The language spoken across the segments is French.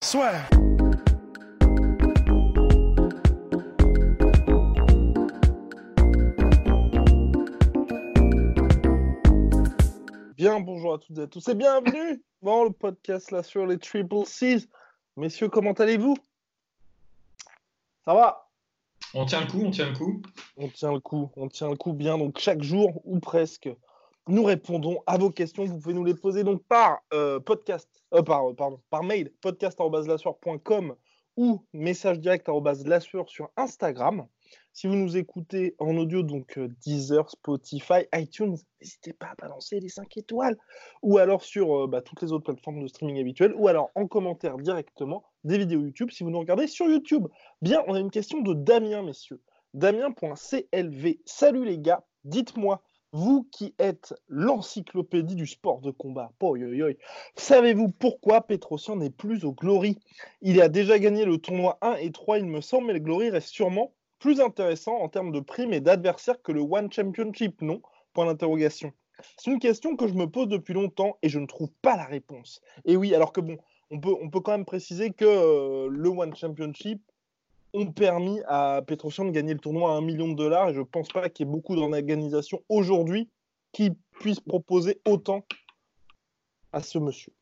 Soit. Bien, bonjour à toutes et à tous et bienvenue dans le podcast là sur les Triple C's. Messieurs, comment allez-vous? Ça va? On tient le coup, on tient le coup. On tient le coup, on tient le coup bien. Donc chaque jour ou presque, nous répondons à vos questions. Vous pouvez nous les poser donc par euh, podcast, euh, par, pardon, par mail, podcast.lassueur.com ou message direct sur Instagram. Si vous nous écoutez en audio, donc euh, Deezer, Spotify, iTunes, n'hésitez pas à balancer les 5 étoiles. Ou alors sur euh, bah, toutes les autres plateformes de streaming habituelles. Ou alors en commentaire directement des vidéos YouTube si vous nous regardez sur YouTube. Bien, on a une question de Damien, messieurs. Damien.clv. Salut les gars, dites-moi, vous qui êtes l'encyclopédie du sport de combat, savez-vous pourquoi Petrosian n'est plus au Glory? Il a déjà gagné le tournoi 1 et 3, il me semble, mais le Glory reste sûrement plus intéressant en termes de primes et d'adversaires que le One Championship, non? Point d'interrogation. C'est une question que je me pose depuis longtemps et je ne trouve pas la réponse. Et oui, alors que bon, on peut, quand même préciser que euh, le One Championship ont permis à Petrosian de gagner le tournoi à un million de dollars je ne pense pas qu'il y ait beaucoup d'organisations aujourd'hui qui puissent proposer autant à ce monsieur.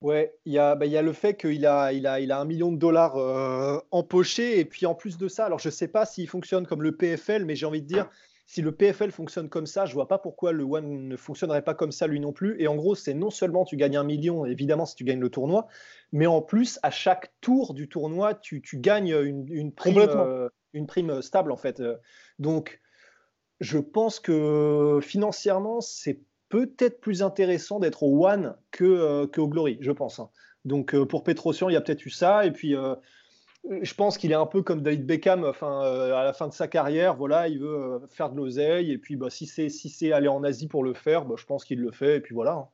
Ouais, il y a, bah, le fait qu'il a, il a, il a un million de dollars euh, empoché. Et puis en plus de ça, alors je ne sais pas s'il fonctionne comme le PFL, mais j'ai envie de dire, si le PFL fonctionne comme ça, je vois pas pourquoi le One ne fonctionnerait pas comme ça lui non plus. Et en gros, c'est non seulement tu gagnes un million, évidemment, si tu gagnes le tournoi, mais en plus, à chaque tour du tournoi, tu, tu gagnes une, une prime, euh, une prime stable en fait. Donc, je pense que financièrement, c'est peut-être plus intéressant d'être au One que, euh, que au Glory, je pense. hein. Donc euh, pour Petrosian, il y a peut-être eu ça. Et puis, euh, je pense qu'il est un peu comme David Beckham enfin, euh, à la fin de sa carrière. Voilà, il veut euh, faire de l'oseille. Et puis, bah, si c'est si aller en Asie pour le faire, bah, je pense qu'il le fait. Et puis voilà. hein.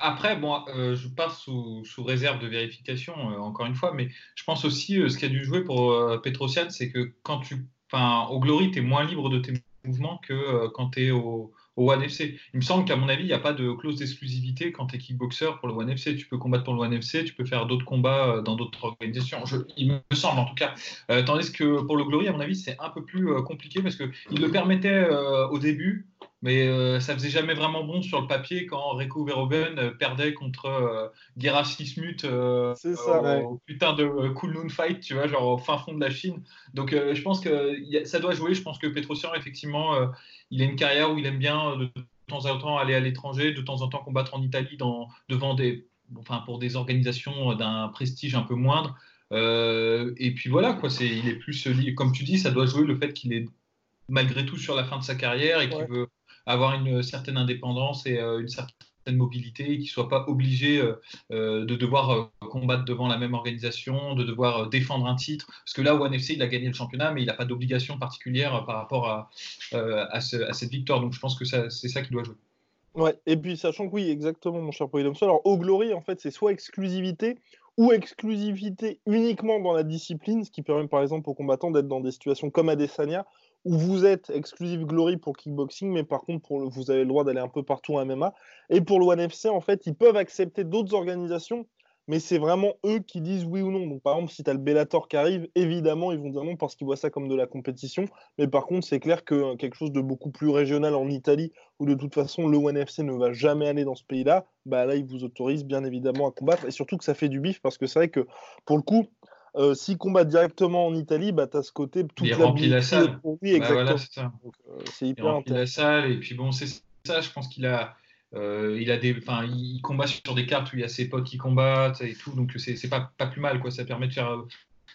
Après, bon, euh, je pars sous, sous réserve de vérification, encore une fois, mais je pense aussi ce qui a dû jouer pour Petrosian, c'est que quand tu, au Glory, tu es moins libre de tes mouvements que quand tu es au, au One FC. Il me semble qu'à mon avis, il n'y a pas de clause d'exclusivité quand tu es kickboxer pour le One FC. Tu peux combattre pour le One FC, tu peux faire d'autres combats euh, dans d'autres organisations. Il me semble en tout cas. Euh, tandis que pour le Glory, à mon avis, c'est un peu plus euh, compliqué parce qu'il le permettait au début, mais euh, ça faisait jamais vraiment bon sur le papier quand Rico Verhoeven euh, perdait contre euh, Gerard Sismut euh, ça, au, ouais. au putain de euh, Cool Noon Fight, tu vois, genre au fin fond de la Chine. Donc euh, je pense que a- ça doit jouer. Je pense que Petrosian, effectivement, euh, il a une carrière où il aime bien euh, de temps en temps aller à l'étranger, de temps en temps combattre en Italie dans, devant des, enfin, pour des organisations euh, d'un prestige un peu moindre. Euh, et puis voilà, quoi, c'est, il est plus, comme tu dis, ça doit jouer le fait qu'il est malgré tout sur la fin de sa carrière et qu'il Ouais. veut avoir une certaine indépendance et euh, une certaine mobilité et qu'il ne soit pas obligé euh, euh, de devoir euh, combattre devant la même organisation, de devoir défendre un titre. Parce que là, au NFC, il a gagné le championnat, mais il n'a pas d'obligation particulière par rapport à, à, ce- à cette victoire. Donc je pense que c'est ça qui doit jouer. Ouais, et puis sachant que oui, exactement, mon cher Polydomso. Alors, au Glory, en fait, c'est soit exclusivité ou exclusivité uniquement dans la discipline, ce qui permet par exemple aux combattants d'être dans des situations comme Adesanya, où vous êtes exclusive Glory pour kickboxing, mais par contre, pour le- vous avez le droit d'aller un peu partout en MMA. Et pour le One FC, en fait, ils peuvent accepter d'autres organisations, mais c'est vraiment eux qui disent oui ou non. Donc, par exemple, si tu as le Bellator qui arrive, évidemment, ils vont dire non parce qu'ils voient ça comme de la compétition. Mais par contre, c'est clair que euh, quelque chose de beaucoup plus régional en Italie, où de toute façon le One FC ne va jamais aller dans ce pays-là, bah là ils vous autorisent bien évidemment à combattre et surtout que ça fait du bif parce que c'est vrai que pour le coup, euh, s'ils combattent directement en Italie, bah tu as ce côté toute Il remplit la salle. pour lui, Bah, voilà, c'est euh, Il remplit la salle et puis bon, c'est ça. Je pense qu'il a, euh, il a des, enfin, il combat sur des cartes où il y a ses potes qui combattent et tout, donc c'est pas pas plus mal quoi. Ça permet de faire euh,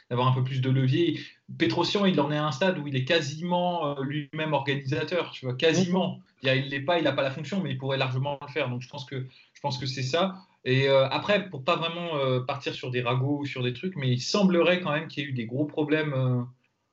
d'avoir un peu plus de levier. Petrosian, il en est à un stade où il est quasiment lui-même organisateur, tu vois, quasiment. Il ne l'est pas, il n'a pas la fonction, mais il pourrait largement le faire. Donc je pense que Je pense que c'est ça. Et après, pour pas vraiment partir sur des ragots ou sur des trucs, mais il semblerait quand même qu'il y ait eu des gros problèmes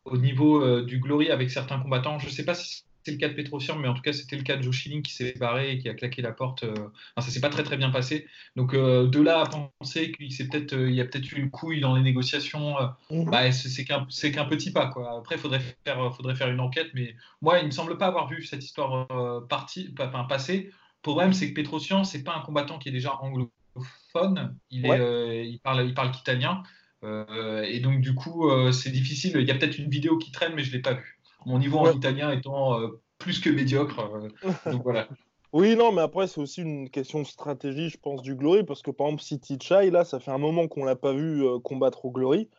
au niveau du Glory avec certains combattants. Je sais pas si c'est le cas de Petrosian, mais en tout cas, c'était le cas de Joe Schilling qui s'est barré et qui a claqué la porte. Euh, enfin, ça s'est pas très très bien passé. Donc, euh, de là à penser qu'il peut-être, euh, y a peut-être une couille dans les négociations, mhm. bah, c'est qu'un, petit pas. Quoi. Après, il faudrait faire, faudrait faire une enquête, mais moi, il me semble pas avoir vu cette histoire partie, enfin, passer. Le problème, c'est que Petrosian, c'est pas un combattant qui est déjà anglophone. Il, est, il parle, il parle qu'italien. et donc, du coup, c'est difficile. Il y a peut-être une vidéo qui traîne, mais je l'ai pas vue. Mon niveau en italien étant euh, plus que médiocre. Euh, donc voilà. Oui, non, mais après, c'est aussi une question de stratégie, je pense, du Glory, parce que par exemple, City Chai, là, ça fait un moment qu'on l'a pas vu euh, combattre au Glory,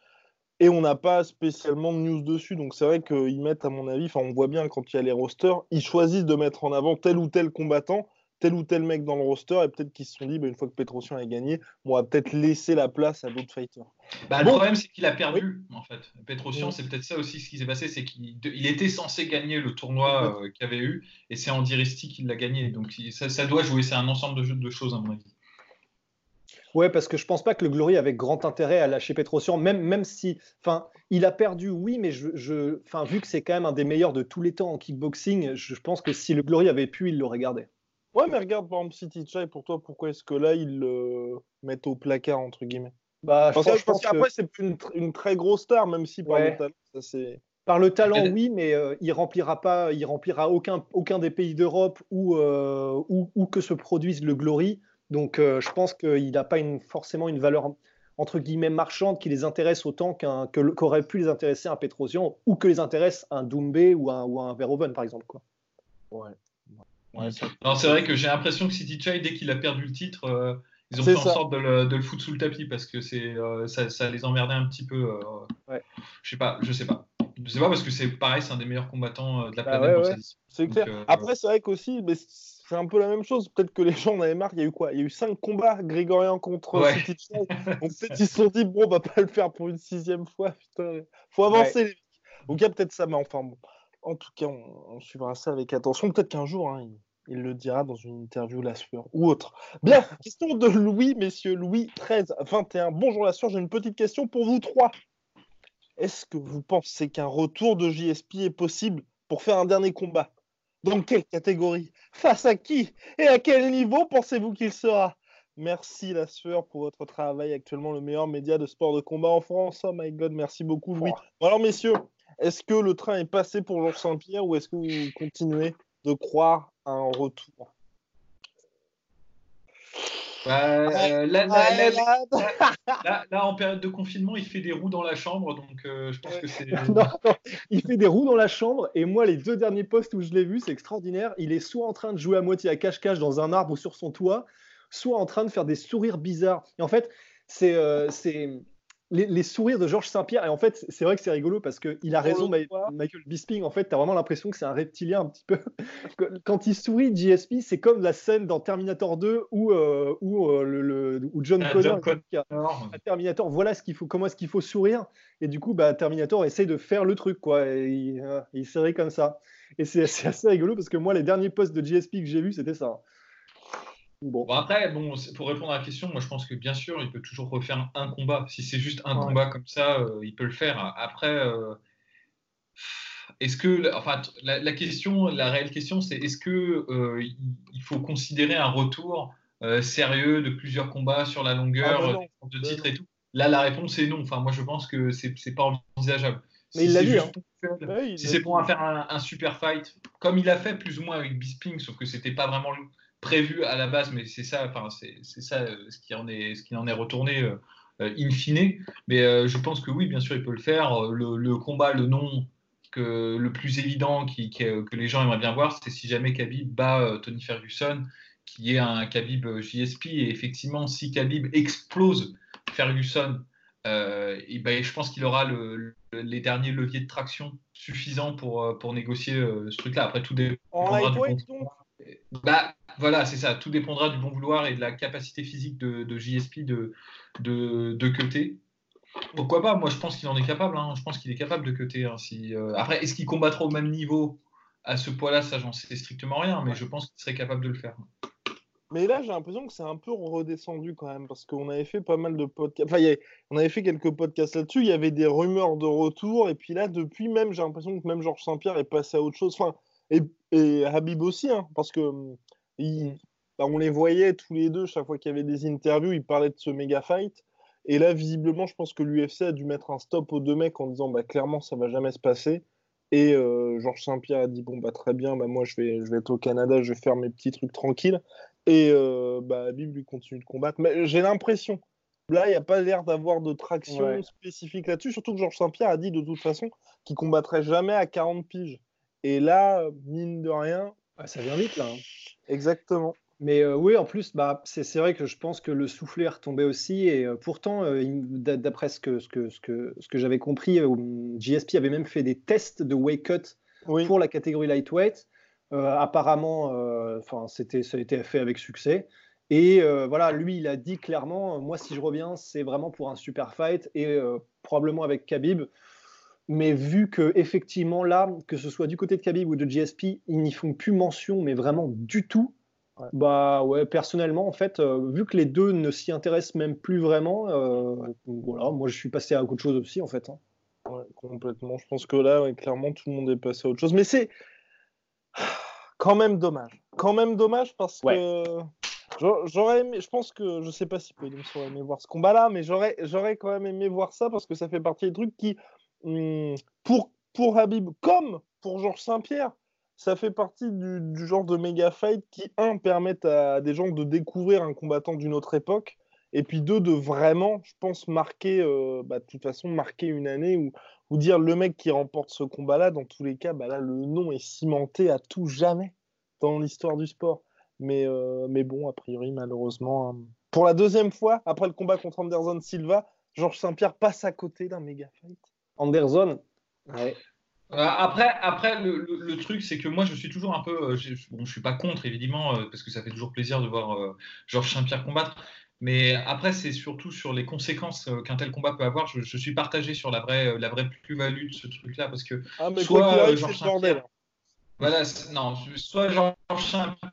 et on n'a pas spécialement de news dessus. Donc c'est vrai qu'ils mettent, à mon avis, enfin, on voit bien quand il y a les rosters, ils choisissent de mettre en avant tel ou tel combattant, tel ou tel mec dans le roster et peut-être qu'ils se sont dit, bah, une fois que Petrosian a gagné, on va peut-être laisser la place à d'autres fighters. Bah, Le problème, c'est qu'il a perdu, en fait. Petrosian, c'est peut-être ça aussi ce qui s'est passé, c'est qu'il était censé gagner le tournoi euh, qu'il avait eu, et c'est Andy Risty qui l'a gagné. Donc ça, doit jouer, c'est un ensemble de, de choses, à mon avis. Ouais, parce que je pense pas que le Glory avait grand intérêt à lâcher Petrosian, même, même si, enfin, il a perdu, oui, mais je, je vu que c'est quand même un des meilleurs de tous les temps en kickboxing, je pense que si le Glory avait pu, il l'aurait gardé. Ouais, mais regarde, par exemple, City Chai, pour toi, pourquoi est-ce que là, ils le mettent au placard, entre guillemets? Bah, je pense, qu'après, c'est une, une, très grosse star, même si par le talent, ça c'est. Par le talent, oui, mais euh, il remplira pas, il remplira aucun, aucun des pays d'Europe où, euh, où, que se produise le Glory. Donc, euh, je pense qu'il n'a pas une, forcément une valeur entre guillemets marchande qui les intéresse autant qu'un qu'aurait pu les intéresser un Petrosian ou que les intéresse un Doumbé ou un, ou un Verhoeven, par exemple. Quoi. Ouais. C'est vrai que j'ai l'impression que City Chai, dès qu'il a perdu le titre, euh, ils ont fait en sorte de le, de le, foutre sous le tapis parce que c'est euh, ça, ça, les emmerdait un petit peu. Euh, ouais. Je sais pas, je sais pas. Je sais pas parce que c'est pareil, c'est un des meilleurs combattants de la bah planète. c'est clair. Après, c'est vrai qu'aussi, mais c'est un peu la même chose. Peut-être que les gens en avaient marre. Il y a eu quoi? Il y a eu cinq combats grégoriens contre City Chai. Donc peut-être ils se sont dit bon, on va pas le faire pour une sixième fois. Putain, faut avancer. Les Donc il y a peut-être ça, mais enfin bon. En tout cas, on, suivra ça avec attention. Peut-être qu'un jour, hein, il le dira dans une interview La Sueur ou autre. Bien, question de Louis, messieurs. Louis 13, 21. Bonjour La Sueur, j'ai une petite question pour vous trois. Est-ce que vous pensez qu'un retour de JSP est possible pour faire un dernier combat? Dans quelle catégorie? Face à qui? Et à quel niveau pensez-vous qu'il sera? Merci La Sueur pour votre travail, actuellement le meilleur média de sport de combat en France. Oh my god, merci beaucoup Louis. alors messieurs, est-ce que le train est passé pour Georges Saint-Pierre ou est-ce que vous continuez de croire un retour là, en période de confinement, il fait des roues dans la chambre, donc euh, je pense que c'est. il fait des roues dans la chambre, et moi, les deux derniers postes où je l'ai vu, c'est extraordinaire. Il est soit en train de jouer à moitié à cache-cache dans un arbre ou sur son toit, soit en train de faire des sourires bizarres. Et en fait, c'est. Euh, les, sourires de Georges Saint-Pierre, et en fait, c'est vrai que c'est rigolo parce qu'il a raison, Michael Bisping. En fait, tu as vraiment l'impression que c'est un reptilien un petit peu. Quand il sourit, GSP, c'est comme la scène dans Terminator 2 où, euh, où, euh, le, John ah, Connor, Terminator, voilà ce qu'il faut, comment est-ce qu'il faut sourire. Et du coup, bah, Terminator essaie de faire le truc, quoi. Et il, euh, il comme ça. Et c'est assez rigolo parce que moi, les derniers posts de GSP que j'ai vus, c'était ça. Bon. après, bon, pour répondre à la question, moi je pense que bien sûr, il peut toujours refaire un combat. Si c'est juste un combat comme ça, euh, il peut le faire. Après, euh, est-ce que, enfin, la, question, la réelle question, c'est est-ce que euh, il faut considérer un retour sérieux de plusieurs combats sur la longueur ah, bah de titre et tout? Là, la réponse est non. Enfin, moi je pense que c'est pas envisageable. Mais il l'a dit. Hein. si c'est pour faire un, un, super fight, comme il a fait plus ou moins avec Bisping, sauf que c'était pas vraiment prévu à la base, mais c'est ça, enfin, c'est ça euh, ce qui en est, ce qui en est retourné euh, euh, in fine. Mais je pense que oui, bien sûr, il peut le faire. Le, combat, le nom que, le plus évident qui, que les gens aimeraient bien voir, c'est si jamais Khabib bat Tony Ferguson, qui est un Khabib JSP. Et effectivement, si Khabib explose Ferguson, et ben, je pense qu'il aura le, les derniers leviers de traction suffisants pour, pour négocier ce truc-là. Après, tout dépendra du bah, voilà, c'est ça. Tout dépendra du bon vouloir et de la capacité physique de, JSP de, de, de Pourquoi pas? Moi, je pense qu'il en est capable. Hein. Je pense qu'il est capable de cutter. Hein, si, euh, Après, est-ce qu'il combattra au même niveau à ce poids-là? Ça, j'en sais strictement rien, mais je pense qu'il serait capable de le faire. Mais là, j'ai l'impression que c'est un peu redescendu quand même, parce qu'on avait fait pas mal de podcasts. Enfin, on avait fait quelques podcasts là-dessus. Il y avait des rumeurs de retour, et puis là, depuis même, j'ai l'impression que même Georges Saint-Pierre est passé à autre chose. Enfin, et, et Habib aussi, hein, parce que bah, on les voyait tous les deux chaque fois qu'il y avait des interviews, ils parlaient de ce méga fight. Et là, visiblement, je pense que l'UFC a dû mettre un stop aux deux mecs en disant bah, clairement, ça va jamais se passer. Et euh, Georges Saint-Pierre a dit bon bah très bien, bah moi je vais, je vais être au Canada, je vais faire mes petits trucs tranquilles. Et euh, bah Habib lui continue de combattre. Mais j'ai l'impression, là il n'y a pas l'air d'avoir de traction spécifique là-dessus. Surtout que Georges Saint-Pierre a dit de toute façon qu'il combattrait jamais à 40 piges. Et là, mine de rien, ça vient vite là. Hein. Exactement. Mais euh, oui, en plus, bah, c'est vrai que je pense que le soufflet est retombé aussi. Et euh, pourtant, euh, d'après ce que, ce que, ce que, ce que j'avais compris, GSP avait même fait des tests de weight cut pour la catégorie lightweight. apparemment, c'était ça a été fait avec succès. Et voilà, lui, il a dit clairement, moi, si je reviens, c'est vraiment pour un super fight et probablement avec Khabib. Mais vu que effectivement là, que ce soit du côté de Khabib ou de GSP, ils n'y font plus mention, mais vraiment du tout bah ouais, personnellement, en fait, euh, vu que les deux ne s'y intéressent même plus vraiment, euh, voilà, moi je suis passé à autre chose aussi, en fait. Hein. Ouais, complètement. Je pense que là, clairement, tout le monde est passé à autre chose. Mais c'est quand même dommage. Quand même dommage parce que j'aurais aimé, je pense que, je sais pas si Podium aurait aimé voir ce combat-là, mais j'aurais, quand même aimé voir ça parce que ça fait partie des trucs qui, pour, pour Habib, comme pour Georges Saint-Pierre, ça fait partie du, genre de méga fight qui, un, permettent à des gens de découvrir un combattant d'une autre époque, et puis deux, de vraiment, je pense, marquer, euh, bah, de toute façon, marquer une année ou, ou dire le mec qui remporte ce combat-là, dans tous les cas, bah, là, le nom est cimenté à tout jamais dans l'histoire du sport. Mais, euh, mais bon, a priori, malheureusement, hein. pour la deuxième fois, après le combat contre Anderson Silva, Georges Saint-Pierre passe à côté d'un méga fight. Anderson, ouais. Euh, après, après le, truc, c'est que moi, je suis toujours un peu. Euh, je, bon, je suis pas contre, évidemment, euh, parce que ça fait toujours plaisir de voir Georges Saint-Pierre combattre. Mais après, c'est surtout sur les conséquences qu'un tel combat peut avoir. Je, suis partagé sur la vraie, la vraie plus-value de ce truc-là, parce que ah, mais soit Georges Saint-Pierre. Voilà, non, soit Georges Saint-Pierre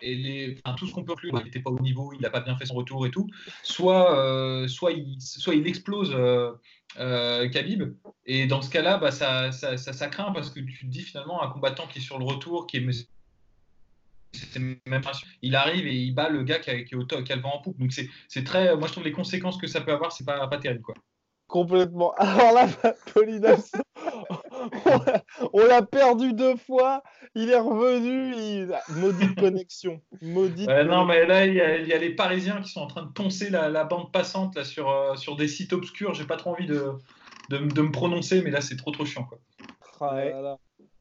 et les, tout ce qu'on peut conclure, il n'était pas au niveau, il n'a pas bien fait son retour et tout, soit, soit, il, soit il explose euh, Khabib. Et dans ce cas-là, bah, ça, ça, ça, craint parce que tu te dis finalement un combattant qui est sur le retour, qui est même il arrive et il bat le gars qui, est au top, qui a le vent en poupe. Donc c'est très, moi je trouve les conséquences que ça peut avoir, c'est pas, pas terrible quoi. Complètement. Alors là, Polinas, on l'a perdu deux fois. Il est revenu. Il... Maudite connexion. Maudite non, mais là, il y, a, les Parisiens qui sont en train de poncer la, bande passante là, sur, euh, sur des sites obscurs. J'ai pas trop envie de, de, me prononcer, mais là, c'est trop trop chiant. Quoi. Ah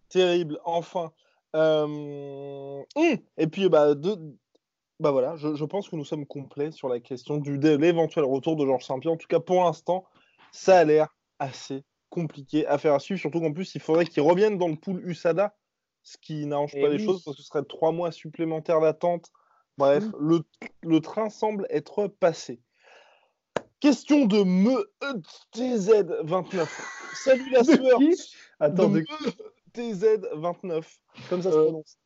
Terrible. Enfin. Euh, hum, et puis, bah, bah voilà, je, je, pense que nous sommes complets sur la question du, de l'éventuel retour de Georges Saint-Pierre. En tout cas, pour l'instant, ça a l'air assez compliqué à faire à suivre, surtout qu'en plus, il faudrait qu'il revienne dans le pool USADA, ce qui n'arrange pas les choses parce que ce serait trois mois supplémentaires d'attente. Bref, le, le, train semble être passé. Question de me TZ29. Salut la sueur. Attends, de TZ29. Comme ça se euh, prononce.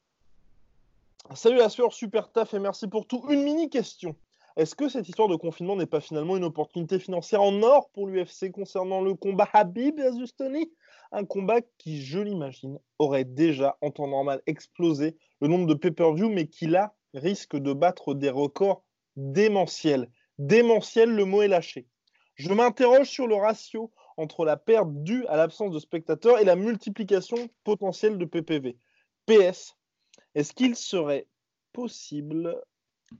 Salut la sueur, super taf et merci pour tout. Une mini question. Est-ce que cette histoire de confinement n'est pas finalement une opportunité financière en or pour l'UFC concernant le combat Habib Azustoni Un combat qui, je l'imagine, aurait déjà en temps normal explosé le nombre de pay-per-view, mais qui là risque de battre des records démentiels. Démentiel, le mot est lâché. Je m'interroge sur le ratio entre la perte due à l'absence de spectateurs et la multiplication potentielle de PPV. PS, est-ce qu'il serait possible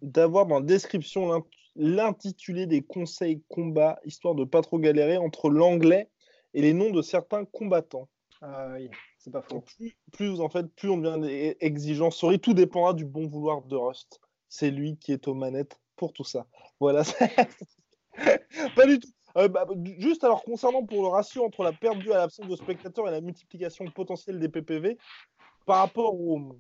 d'avoir dans la description l'intitulé des conseils combat, histoire de pas trop galérer entre l'anglais et les noms de certains combattants. Ah oui, c'est pas faux. Plus, en fait, plus on devient exigeant. Sorry, tout dépendra du bon vouloir de Rust. C'est lui qui est aux manettes pour tout ça. Voilà. pas du tout. Euh, bah, juste alors concernant pour le ratio entre la perte due à l'absence de spectateurs et la multiplication potentielle des PPV, par rapport au,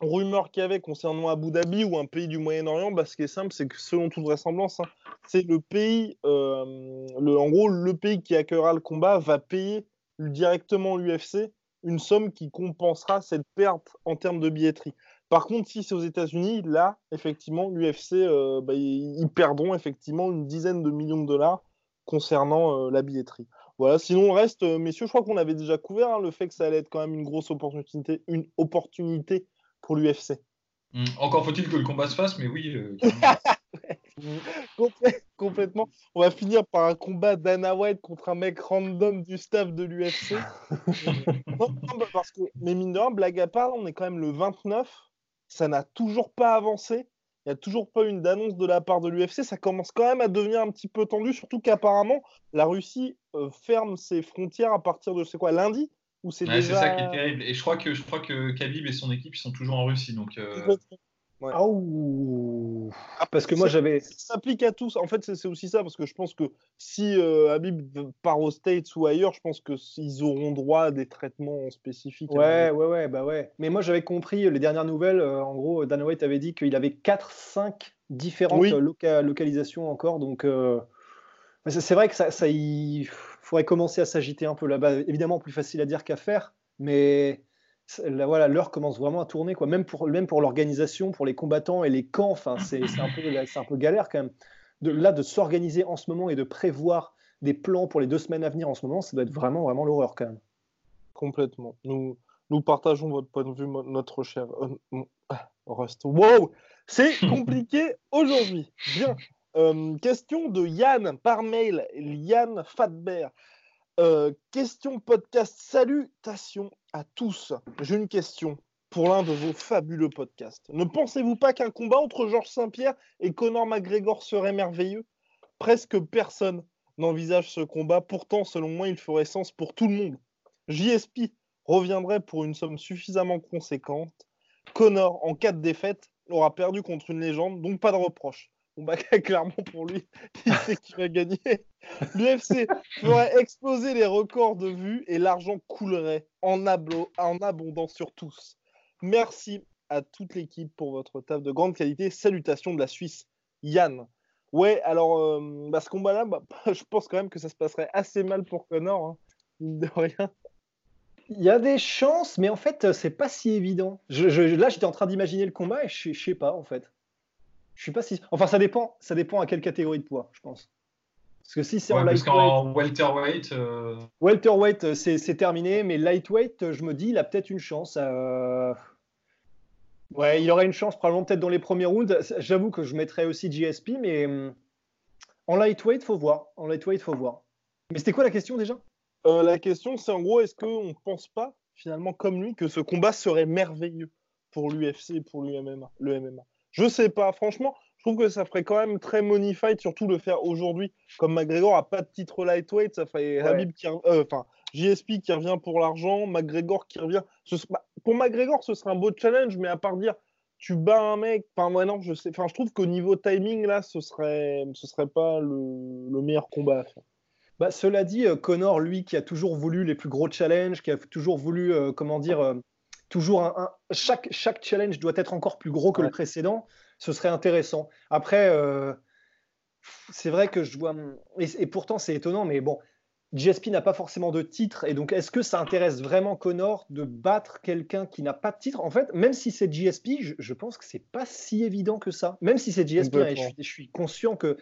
rumeur qu'il y avait concernant Abu Dhabi ou un pays du Moyen-Orient, bah, ce qui est simple, c'est que selon toute vraisemblance, hein, c'est le pays, euh, en gros, le pays qui accueillera le combat va payer directement l'UFC une somme qui compensera cette perte en termes de billetterie. Par contre, si c'est aux États-Unis, là, effectivement, l'UFC, euh, bah, ils, perdront effectivement une dizaine de millions de dollars concernant euh, la billetterie. Voilà, sinon le reste, messieurs, je crois qu'on avait déjà couvert hein, le fait que ça allait être quand même une grosse opportunité, une opportunité pour l'UFC. Mmh. Encore faut-il que le combat se fasse, mais oui. complètement. On va finir par un combat d'Anna White contre un mec random du staff de l'UFC. parce que, mais mine de rien, blague à part, on est quand même le 29. Ça n'a toujours pas avancé. Il n'y a toujours pas une d'annonce de la part de l'UFC. Ça commence quand même à devenir un petit peu tendu, surtout qu'apparemment, la Russie euh, ferme ses frontières à partir de, c'est quoi, lundi? C'est ça qui est terrible. Et je crois que je crois que Khabib et son équipe ils sont toujours en Russie. Donc, euh, ah, parce que moi j'avais. Ça s'applique à tous. En fait, c'est aussi ça, parce que je pense que si euh, Habib part aux States ou ailleurs, je pense qu'ils auront droit à des traitements spécifiques. Ouais, ouais, ouais, bah ouais. Mais moi j'avais compris les dernières nouvelles. Euh, en gros, Dan White avait dit qu'il avait 4-5 différentes localisations encore. Donc, euh, c'est vrai que ça, ça il faudrait commencer à s'agiter un peu là-bas. Évidemment, plus facile à dire qu'à faire, mais voilà, l'heure commence vraiment à tourner, quoi. Même pour, même pour l'organisation, pour les combattants et les camps, enfin, c'est un, peu, un peu galère quand même. De, là, de s'organiser en ce moment et de prévoir des plans pour les deux semaines à venir en ce moment, ça doit être vraiment, vraiment l'horreur quand même. Complètement. Nous, nous partageons votre point de vue, notre cher euh, ah, Rust. Wow C'est compliqué aujourd'hui. Bien. Euh, question de Yann par mail, Yann Fatbert. Euh, question podcast. Salutations à tous. J'ai une question pour l'un de vos fabuleux podcasts. Ne pensez-vous pas qu'un combat entre Georges Saint-Pierre et Conor McGregor serait merveilleux? Presque personne n'envisage ce combat. Pourtant, selon moi, il ferait sens pour tout le monde. JSP reviendrait pour une somme suffisamment conséquente. Conor, en cas de défaite, aura perdu contre une légende, donc pas de reproche. Bon, bah, clairement, pour lui, il sait qu'il va gagner. L'UFC ferait exploser les records de vues et l'argent coulerait en, en abondance sur tous. Merci à toute l'équipe pour votre taf de grande qualité. Salutations de la Suisse. Yann. Ouais, alors, euh, bah, ce combat-là, bah, je pense quand même que ça se passerait assez mal pour Connor, hein, de rien. Il y a des chances, mais en fait, c'est pas si évident. là, j'étais en train d'imaginer le combat et je sais pas, en fait. Je suis pas si. Enfin, ça dépend. Ça dépend à quelle catégorie de poids, je pense. Parce que si c'est en lightweight. Parce welterweight. Euh, welterweight, euh, c'est terminé, mais lightweight, euh, je me dis, il a peut-être une chance. Ouais, il aurait une chance probablement peut-être dans les premiers rounds. J'avoue que je mettrais aussi GSP, mais hum, en lightweight, faut voir. En lightweight, faut voir. Mais c'était quoi la question déjà? La question, c'est en gros, est-ce qu'on ne pense pas finalement comme lui que ce combat serait merveilleux pour l'UFC et pour l'UMMA, le MMA je sais pas, franchement, je trouve que ça ferait quand même très money fight, surtout le faire aujourd'hui. Comme McGregor a pas de titre lightweight, ça ferait Habib qui, euh, enfin, JSP qui revient pour l'argent, McGregor qui revient. Pour McGregor, ce serait un beau challenge, mais à part dire tu bats un mec, enfin moi non, je sais, enfin je trouve qu'au niveau timing là, ce serait, ce serait pas le, meilleur combat à faire. Bah, cela dit, euh, Connor, lui, qui a toujours voulu les plus gros challenges, qui a toujours voulu, euh, comment dire, toujours un, chaque, chaque challenge doit être encore plus gros que le précédent, ce serait intéressant. Après, euh, c'est vrai que je dois. Et, pourtant, c'est étonnant, mais bon, GSP n'a pas forcément de titre. Et donc, est-ce que ça intéresse vraiment Connor de battre quelqu'un qui n'a pas de titre? En fait, même si c'est GSP, je, pense que c'est pas si évident que ça. Même si c'est GSP, hein, je, je, suis conscient que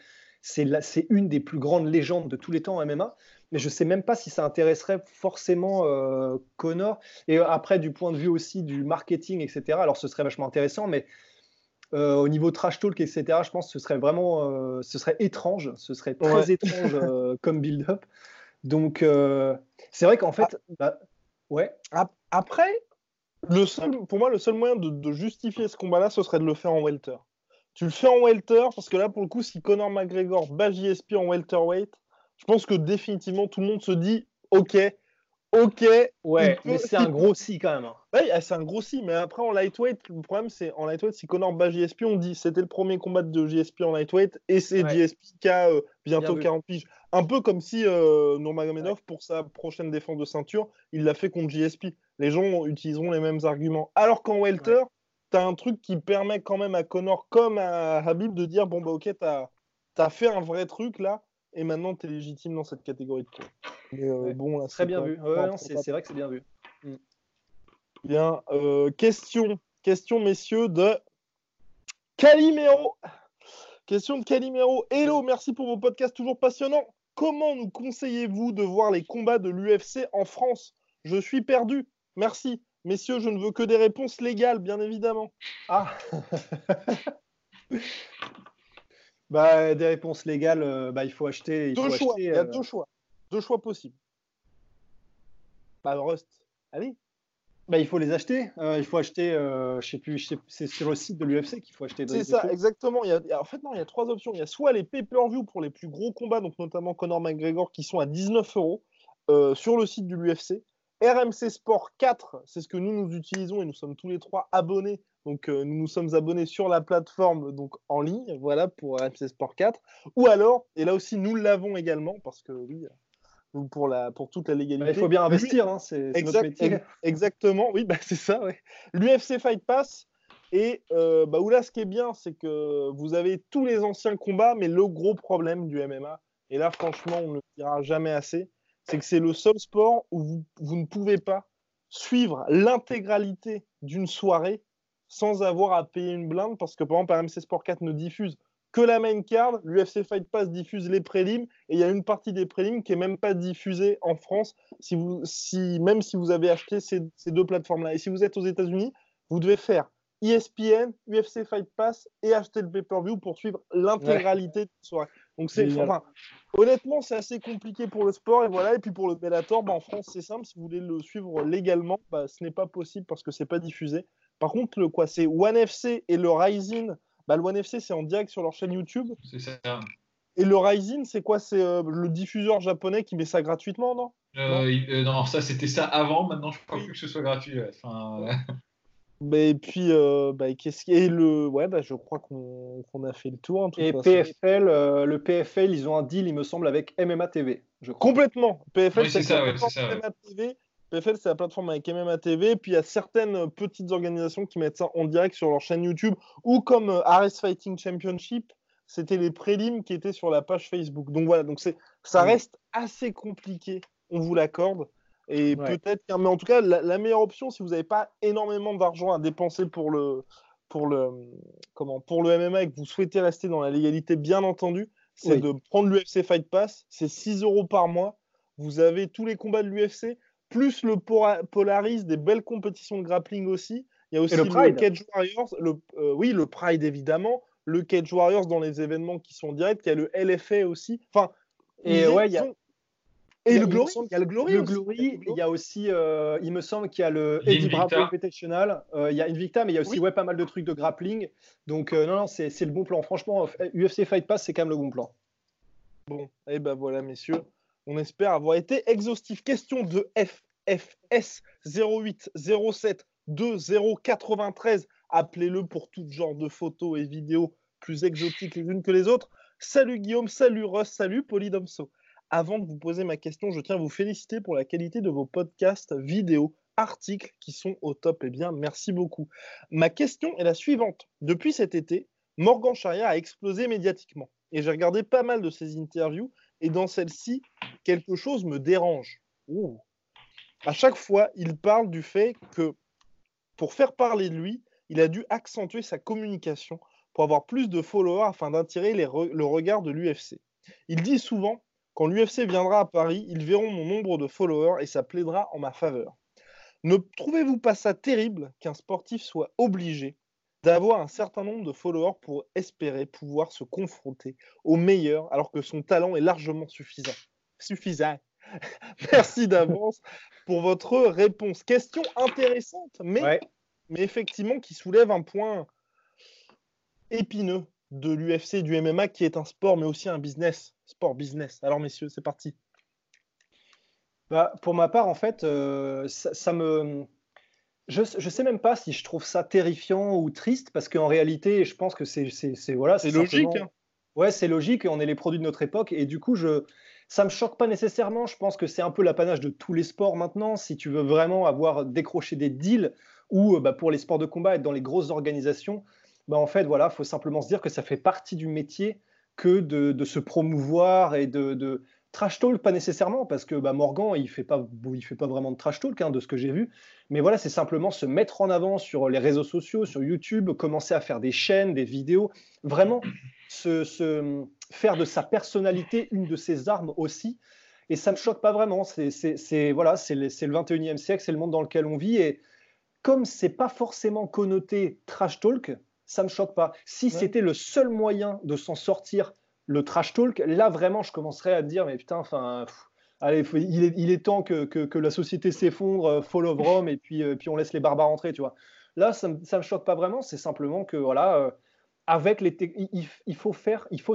c'est une des plus grandes légendes de tous les temps en MMA mais je ne sais même pas si ça intéresserait forcément euh, Connor. Et après, du point de vue aussi du marketing, etc., alors ce serait vachement intéressant, mais euh, au niveau trash talk, etc., je pense que ce serait vraiment euh, ce serait étrange, ce serait très étrange comme build-up. Donc, c'est vrai qu'en fait, ah. bah, ouais. Après, le seul, pour moi, le seul moyen de, de justifier ce combat-là, ce serait de le faire en welter. Tu le fais en welter, parce que là, pour le coup, si Conor McGregor bat JSP en welterweight, je pense que définitivement tout le monde se dit ok, ok. Ouais, mais c'est un gros si quand même. Hein. Oui, c'est un gros si, mais après en lightweight, le problème c'est en lightweight, si Connor bat JSP, on dit c'était le premier combat de JSP en lightweight et c'est JSP qui a euh, bientôt 40 piges. Un peu comme si euh, Nurmagomedov, pour sa prochaine défense de ceinture, il l'a fait contre JSP. Les gens utiliseront les mêmes arguments. Alors qu'en welter, tu as un truc qui permet quand même à Connor comme à Habib de dire bon bah ok, t'as as fait un vrai truc là et maintenant tu es légitime dans cette catégorie de poids. Euh, bon, Très bien vu. c'est vrai que c'est bien vu. Mm. Bien. Euh, question, Question, messieurs, de Calimero. Question de Calimero. Hello, merci pour vos podcasts toujours passionnants. Comment nous conseillez-vous de voir les combats de l'UFC en France? Je suis perdu. Merci. Messieurs, je ne veux que des réponses légales, bien évidemment. Ah bah, Des réponses légales, euh, bah, il faut acheter. Il deux faut choix. acheter, Il y a euh, deux choix. Deux choix possibles. Bah, Rust. Allez. bah, il faut les acheter. Euh, il faut acheter, euh, je sais plus, c'est sur le site de l'UFC qu'il faut acheter. C'est ça, exactement. Il y a- en fait, non, il y a trois options. Il y a soit les pay-per-view pour les plus gros combats, donc notamment Conor McGregor, qui sont à 19 euros sur le site de l'UFC. RMC Sport 4, c'est ce que nous nous utilisons et nous sommes tous les trois abonnés. Donc euh, nous nous sommes abonnés sur la plateforme donc en ligne, voilà pour RMC Sport 4. Ou alors, et là aussi nous l'avons également parce que oui, pour la pour toute la légalité. Bah, il faut bien investir, hein, c'est notre Exact- métier. ex- exactement, oui, bah, c'est ça. Ouais. L'UFC Fight Pass. Et euh, bah, où là, ce qui est bien, c'est que vous avez tous les anciens combats, mais le gros problème du MMA, et là, franchement, on ne le dira jamais assez, c'est que c'est le seul sport où vous, vous ne pouvez pas suivre l'intégralité d'une soirée sans avoir à payer une blinde, parce que par exemple, RMC Sport 4 ne diffuse que la main card, l'UFC Fight Pass diffuse les prélims, et il y a une partie des prélims qui est même pas diffusée en France, si vous, si, même si vous avez acheté ces, ces deux plateformes-là. Et si vous êtes aux États-Unis, vous devez faire ESPN, UFC Fight Pass et acheter le pay-per-view pour suivre l'intégralité de la soirée. Donc c'est, enfin, honnêtement, c'est assez compliqué pour le sport et voilà. Et puis pour le Bellator, bah, en France, c'est simple. Si vous voulez le suivre légalement, bah, ce n'est pas possible parce que c'est pas diffusé. Par contre, le quoi, c'est One FC et le Rising. Bah, le One FC, c'est en direct sur leur chaîne YouTube. C'est ça. Et le Rising, c'est quoi? C'est euh, le diffuseur japonais qui met ça gratuitement, non? Euh, euh, non, ça c'était ça avant. Maintenant, je crois plus que ce soit gratuit. Enfin, euh, Bah, Et puis, euh, bah, qu'est-ce qui est le. Ouais, bah, je crois qu'on a fait le tour. hein, Et façon. PFL, euh, le PFL, ils ont un deal, il me semble, avec MMA TV. Je. Complètement. PFL, Oui, c'est ça, la ouais, ça, ouais. MMA TV. PFL, c'est la plateforme avec MMA TV. Puis il y a certaines euh, petites organisations qui mettent ça en direct sur leur chaîne YouTube. Ou comme euh, Fighting Championship, c'était les prélims qui étaient sur la page Facebook. Donc voilà, donc c'est, ça Mm. reste assez compliqué, on vous l'accorde. Et Ouais. peut-être, mais en tout cas, la, la meilleure option, si vous n'avez pas énormément d'argent à dépenser pour le, pour le, comment, pour le MMA et que vous souhaitez rester dans la légalité, bien entendu, c'est Oui. de prendre l'UFC Fight Pass. C'est 6 euros par mois. Vous avez tous les combats de l'UFC, plus le Polaris, des belles compétitions de grappling aussi. Il y a aussi le le, Pride. Cage Warriors, le, euh, oui, le Pride évidemment, le Cage Warriors dans les événements qui sont directs. Il y a le LFA aussi. Enfin, Et ouais, il y a- ont- Et il le Glory, il y a le Glory. Le aussi. Glory, il y a aussi, euh, il me semble qu'il y a le Eddie Bravo Invicta. Invitational. Euh, il y a Invicta, mais il y a aussi Oui. ouais, pas mal de trucs de grappling. Donc, euh, non, non, c'est le bon plan. Franchement, euh, UFC Fight Pass, c'est quand même le bon plan. Bon, et ben voilà, messieurs. On espère avoir été exhaustif. Question de FFS 08 07 2093. Appelez-le pour tout genre de photos et vidéos plus exotiques les unes que les autres. Salut Guillaume, salut Russ, salut Polydomso. Avant de vous poser ma question, je tiens à vous féliciter pour la qualité de vos podcasts, vidéos, articles qui sont au top. Eh bien, merci beaucoup. Ma question est la suivante. Depuis cet été, Morgan Charrière a explosé médiatiquement. Et j'ai regardé pas mal de ses interviews. Et dans celle-ci, quelque chose me dérange. Ouh. À chaque fois, il parle du fait que pour faire parler de lui, il a dû accentuer sa communication pour avoir plus de followers afin d'attirer le regard de l'UFC. Il dit souvent, quand l'UFC viendra à Paris, ils verront mon nombre de followers et ça plaidera en ma faveur. Ne trouvez-vous pas ça terrible qu'un sportif soit obligé d'avoir un certain nombre de followers pour espérer pouvoir se confronter au meilleur alors que son talent est largement suffisant Suffisant? Merci d'avance pour votre réponse. Question intéressante, mais Ouais. mais effectivement qui soulève un point épineux de l'UFC du MMA qui est un sport mais aussi un business. Sport business. Alors messieurs, c'est parti. Bah, pour ma part, en fait, euh, ça, ça me. Je ne sais même pas si je trouve ça terrifiant ou triste, parce qu'en réalité, je pense que c'est c'est- voilà, C'est logique. simplement- hein. Ouais, c'est logique, on est les produits de notre époque, et du coup, je, ça me choque pas nécessairement. Je pense que c'est un peu l'apanage de tous les sports maintenant. Si tu veux vraiment avoir décroché des deals ou euh, bah, pour les sports de combat être dans les grosses organisations, bah, en fait, voilà, faut simplement se dire que ça fait partie du métier que de, se promouvoir et de, de, Trash talk, pas nécessairement, parce que bah, Morgan, il fait pas, il fait pas vraiment de trash talk, hein, de ce que j'ai vu. Mais voilà, c'est simplement se mettre en avant sur les réseaux sociaux, sur YouTube, commencer à faire des chaînes, des vidéos, vraiment se, faire de sa personnalité une de ses armes aussi. Et ça me choque pas vraiment. C'est voilà, c'est le, le 21e siècle, c'est le monde dans lequel on vit. Et comme c'est pas forcément connoté trash talk, ça me choque pas. Si c'était le seul moyen de s'en sortir, le trash talk, là vraiment, je commencerais à dire, mais putain, enfin, allez, il, est, il, est, temps que, que, la société s'effondre, euh, fall of Rome, et puis, euh, puis on laisse les barbares entrer, tu vois. Là, ça, ça me choque pas vraiment. C'est simplement que voilà, euh, avec les, il, il, faut faire, il faut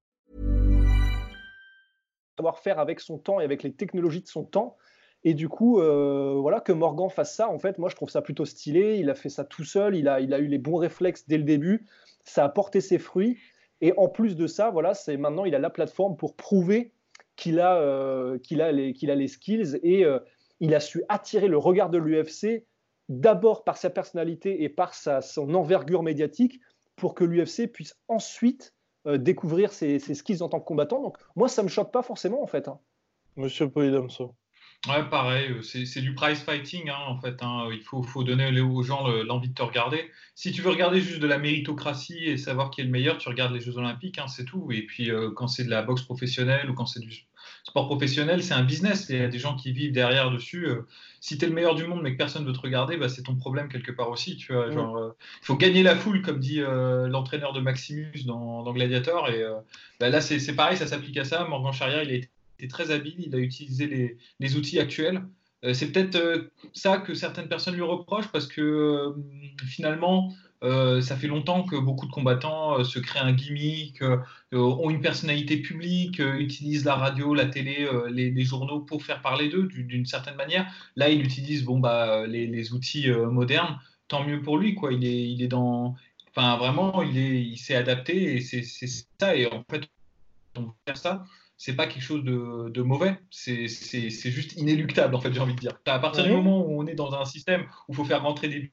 Savoir faire avec son temps et avec les technologies de son temps. Et du coup, euh, voilà, que Morgan fasse ça, en fait, moi je trouve ça plutôt stylé. Il a fait ça tout seul, il a, il a eu les bons réflexes dès le début, ça a porté ses fruits. Et en plus de ça, voilà, c'est maintenant il a la plateforme pour prouver qu'il a, euh, qu'il a, les, qu'il a les skills et euh, il a su attirer le regard de l'UFC d'abord par sa personnalité et par sa, son envergure médiatique pour que l'UFC puisse ensuite découvrir ses, skills en tant que combattant. Donc moi, ça me choque pas forcément en fait. Hein. Monsieur Polydomso. Ouais, pareil, euh, c'est du prize fighting hein, en fait. Hein. Il faut, faut, donner aux gens l'envie de te regarder. Si tu veux regarder juste de la méritocratie et savoir qui est le meilleur, tu regardes les Jeux Olympiques, hein, c'est tout. Et puis euh, quand c'est de la boxe professionnelle ou quand c'est du sport professionnel, c'est un business. Il y a des gens qui vivent derrière dessus. si tu es le meilleur du monde mais que personne ne veut te regarder, bah, c'est ton problème quelque part aussi. Tu vois, genre, il faut gagner la foule, comme dit l'entraîneur de Maximus dans, dans Gladiator. Et bah, là, c'est pareil, ça s'applique à ça. Morgan Charrière, il a été très habile, il a utilisé les, outils actuels. Euh, c'est peut-être euh, ça que certaines personnes lui reprochent parce que euh, ça fait longtemps que beaucoup de combattants se créent un gimmick, ont une personnalité publique, utilisent la radio, la télé, les, journaux pour faire parler d'eux d'une certaine manière. Là, il utilise bon, bah, les, outils modernes. Tant mieux pour lui, quoi. Il est, il est dans. Enfin, vraiment, il s'est il adapté et c'est ça. Et en fait, on faire ça c'est pas quelque chose de, mauvais, c'est juste inéluctable, en fait, j'ai envie de dire. À partir du moment où on est dans un système où il faut faire rentrer des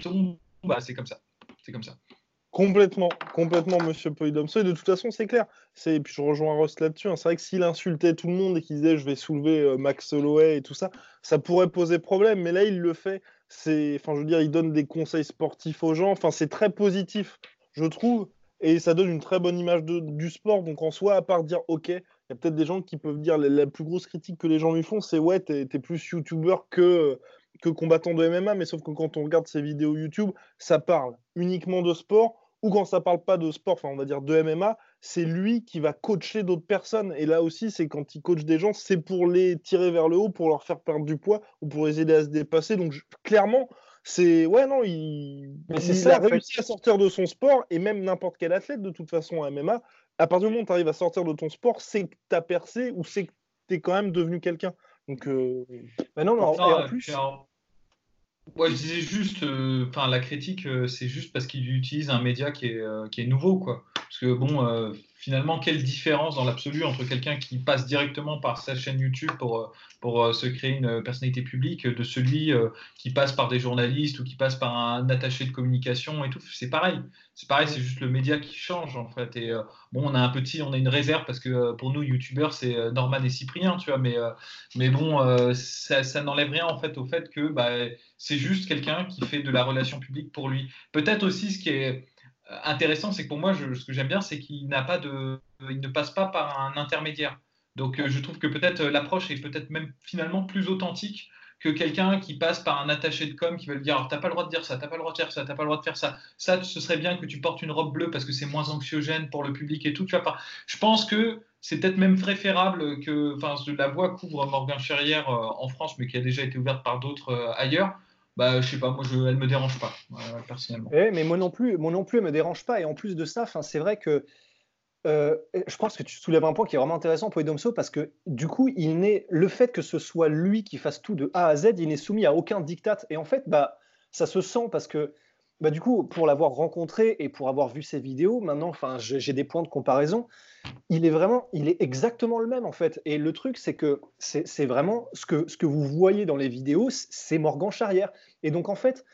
boutons, bah, c'est comme ça. C'est comme ça. Complètement, complètement, monsieur Polydomso. Et de toute façon, c'est clair. Et puis je rejoins Ross là-dessus. Hein. C'est vrai que s'il insultait tout le monde et qu'il disait je vais soulever euh, Max Holloway et tout ça, ça pourrait poser problème. Mais là, il le fait. Enfin, je veux dire, il donne des conseils sportifs aux gens. Enfin, c'est très positif, je trouve et ça donne une très bonne image du sport. Donc en soi, à part dire OK, il y a peut-être des gens qui peuvent dire la, plus grosse critique que les gens lui font, c'est ouais, t'es es plus youtubeur que, que combattant de MMA, mais sauf que quand on regarde ses vidéos YouTube, ça parle uniquement de sport, ou quand ça parle pas de sport, enfin on va dire de MMA, c'est lui qui va coacher d'autres personnes. Et là aussi, c'est quand il coach des gens, c'est pour les tirer vers le haut, pour leur faire perdre du poids ou pour les aider à se dépasser. Donc clairement, c'est ouais non, il, a réussi à sortir de son sport et même n'importe quel athlète de toute façon à MMA, à partir du moment où tu arrives à sortir de ton sport, c'est que tu as percé ou c'est que tu es quand même devenu quelqu'un. Donc euh... Bah non, non, en plus. je disais juste, euh, enfin la critique, euh, c'est juste parce qu'il utilise un média qui est, qui est nouveau, quoi. Parce que bon, finalement, quelle différence dans l'absolu entre quelqu'un qui passe directement par sa chaîne YouTube pour, euh, pour euh, se créer une personnalité publique de celui euh, qui passe par des journalistes ou qui passe par un attaché de communication et tout. C'est pareil. C'est pareil, c'est juste le média qui change en fait. Et bon, on a un petit, on a une réserve parce que pour nous, YouTubeurs, c'est Norman et Cyprien, tu vois. Mais, mais bon, ça, ça n'enlève rien en fait au fait que bah, c'est juste quelqu'un qui fait de la relation publique pour lui. Peut-être aussi ce qui est intéressant, c'est que pour moi, ce que j'aime bien, c'est qu'il n'a pas de, il ne passe pas par un intermédiaire. Donc, euh, je trouve que peut-être euh, l'approche est peut-être même finalement plus authentique que quelqu'un qui passe par un attaché de com qui va lui dire t'as pas le droit de dire ça, t'as pas le droit de faire ça, t'as pas le droit de faire ça. Ça, ce serait bien que tu portes une robe bleue parce que c'est moins anxiogène pour le public et tout. Je pense que c'est peut-être même préférable que, enfin, la voix couvre Morgan Ferrière euh, en France, mais qui a déjà été ouverte par d'autres ailleurs bah, je sais pas, moi, je, elle me dérange pas, personnellement. Eh, mais moi non plus, moi non plus, elle me dérange pas. Et en plus de ça, c'est vrai que euh, je pense que tu soulèves un point qui est vraiment intéressant pour Edomso parce que du coup, il n'est le fait que ce soit lui qui fasse tout de A à Z, il n'est soumis à aucun diktat. Et en fait, bah, ça se sent parce que bah, du coup, pour l'avoir rencontré et pour avoir vu ses vidéos, maintenant, enfin, j'ai des points de comparaison. Il est vraiment, il est exactement le même en fait. Et le truc, c'est que c'est vraiment ce que, ce que vous voyez dans les vidéos, c'est Morgan Charrière. Et donc en fait,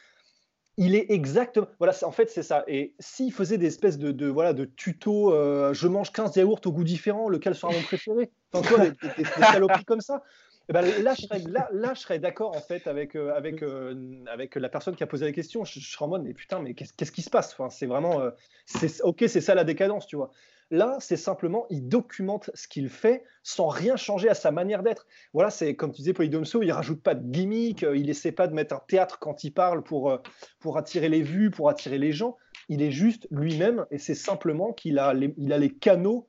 il est exactement. Voilà, en fait, c'est ça. Et s'il faisait des espèces de, voilà, de tutos, euh, je mange 15 yaourts au goût différent, lequel sera mon préféré? Enfin, quoi, des, des, saloperies comme ça. Eh ben, là, je serais, là, je serais d'accord en fait avec, euh, avec, euh, avec la personne qui a posé la question. Je, serais en mode, mais putain, mais qu'est-ce qui se passe? Enfin, C'est vraiment. c'est ok, c'est ça la décadence, tu vois. Là, c'est simplement, il documente ce qu'il fait sans rien changer à sa manière d'être. Voilà, c'est comme tu disais, Polydomso, il rajoute pas de gimmick, euh, il essaie pas de mettre un théâtre quand il parle pour, euh, pour attirer les vues, pour attirer les gens. Il est juste lui-même et c'est simplement qu'il a il a les canaux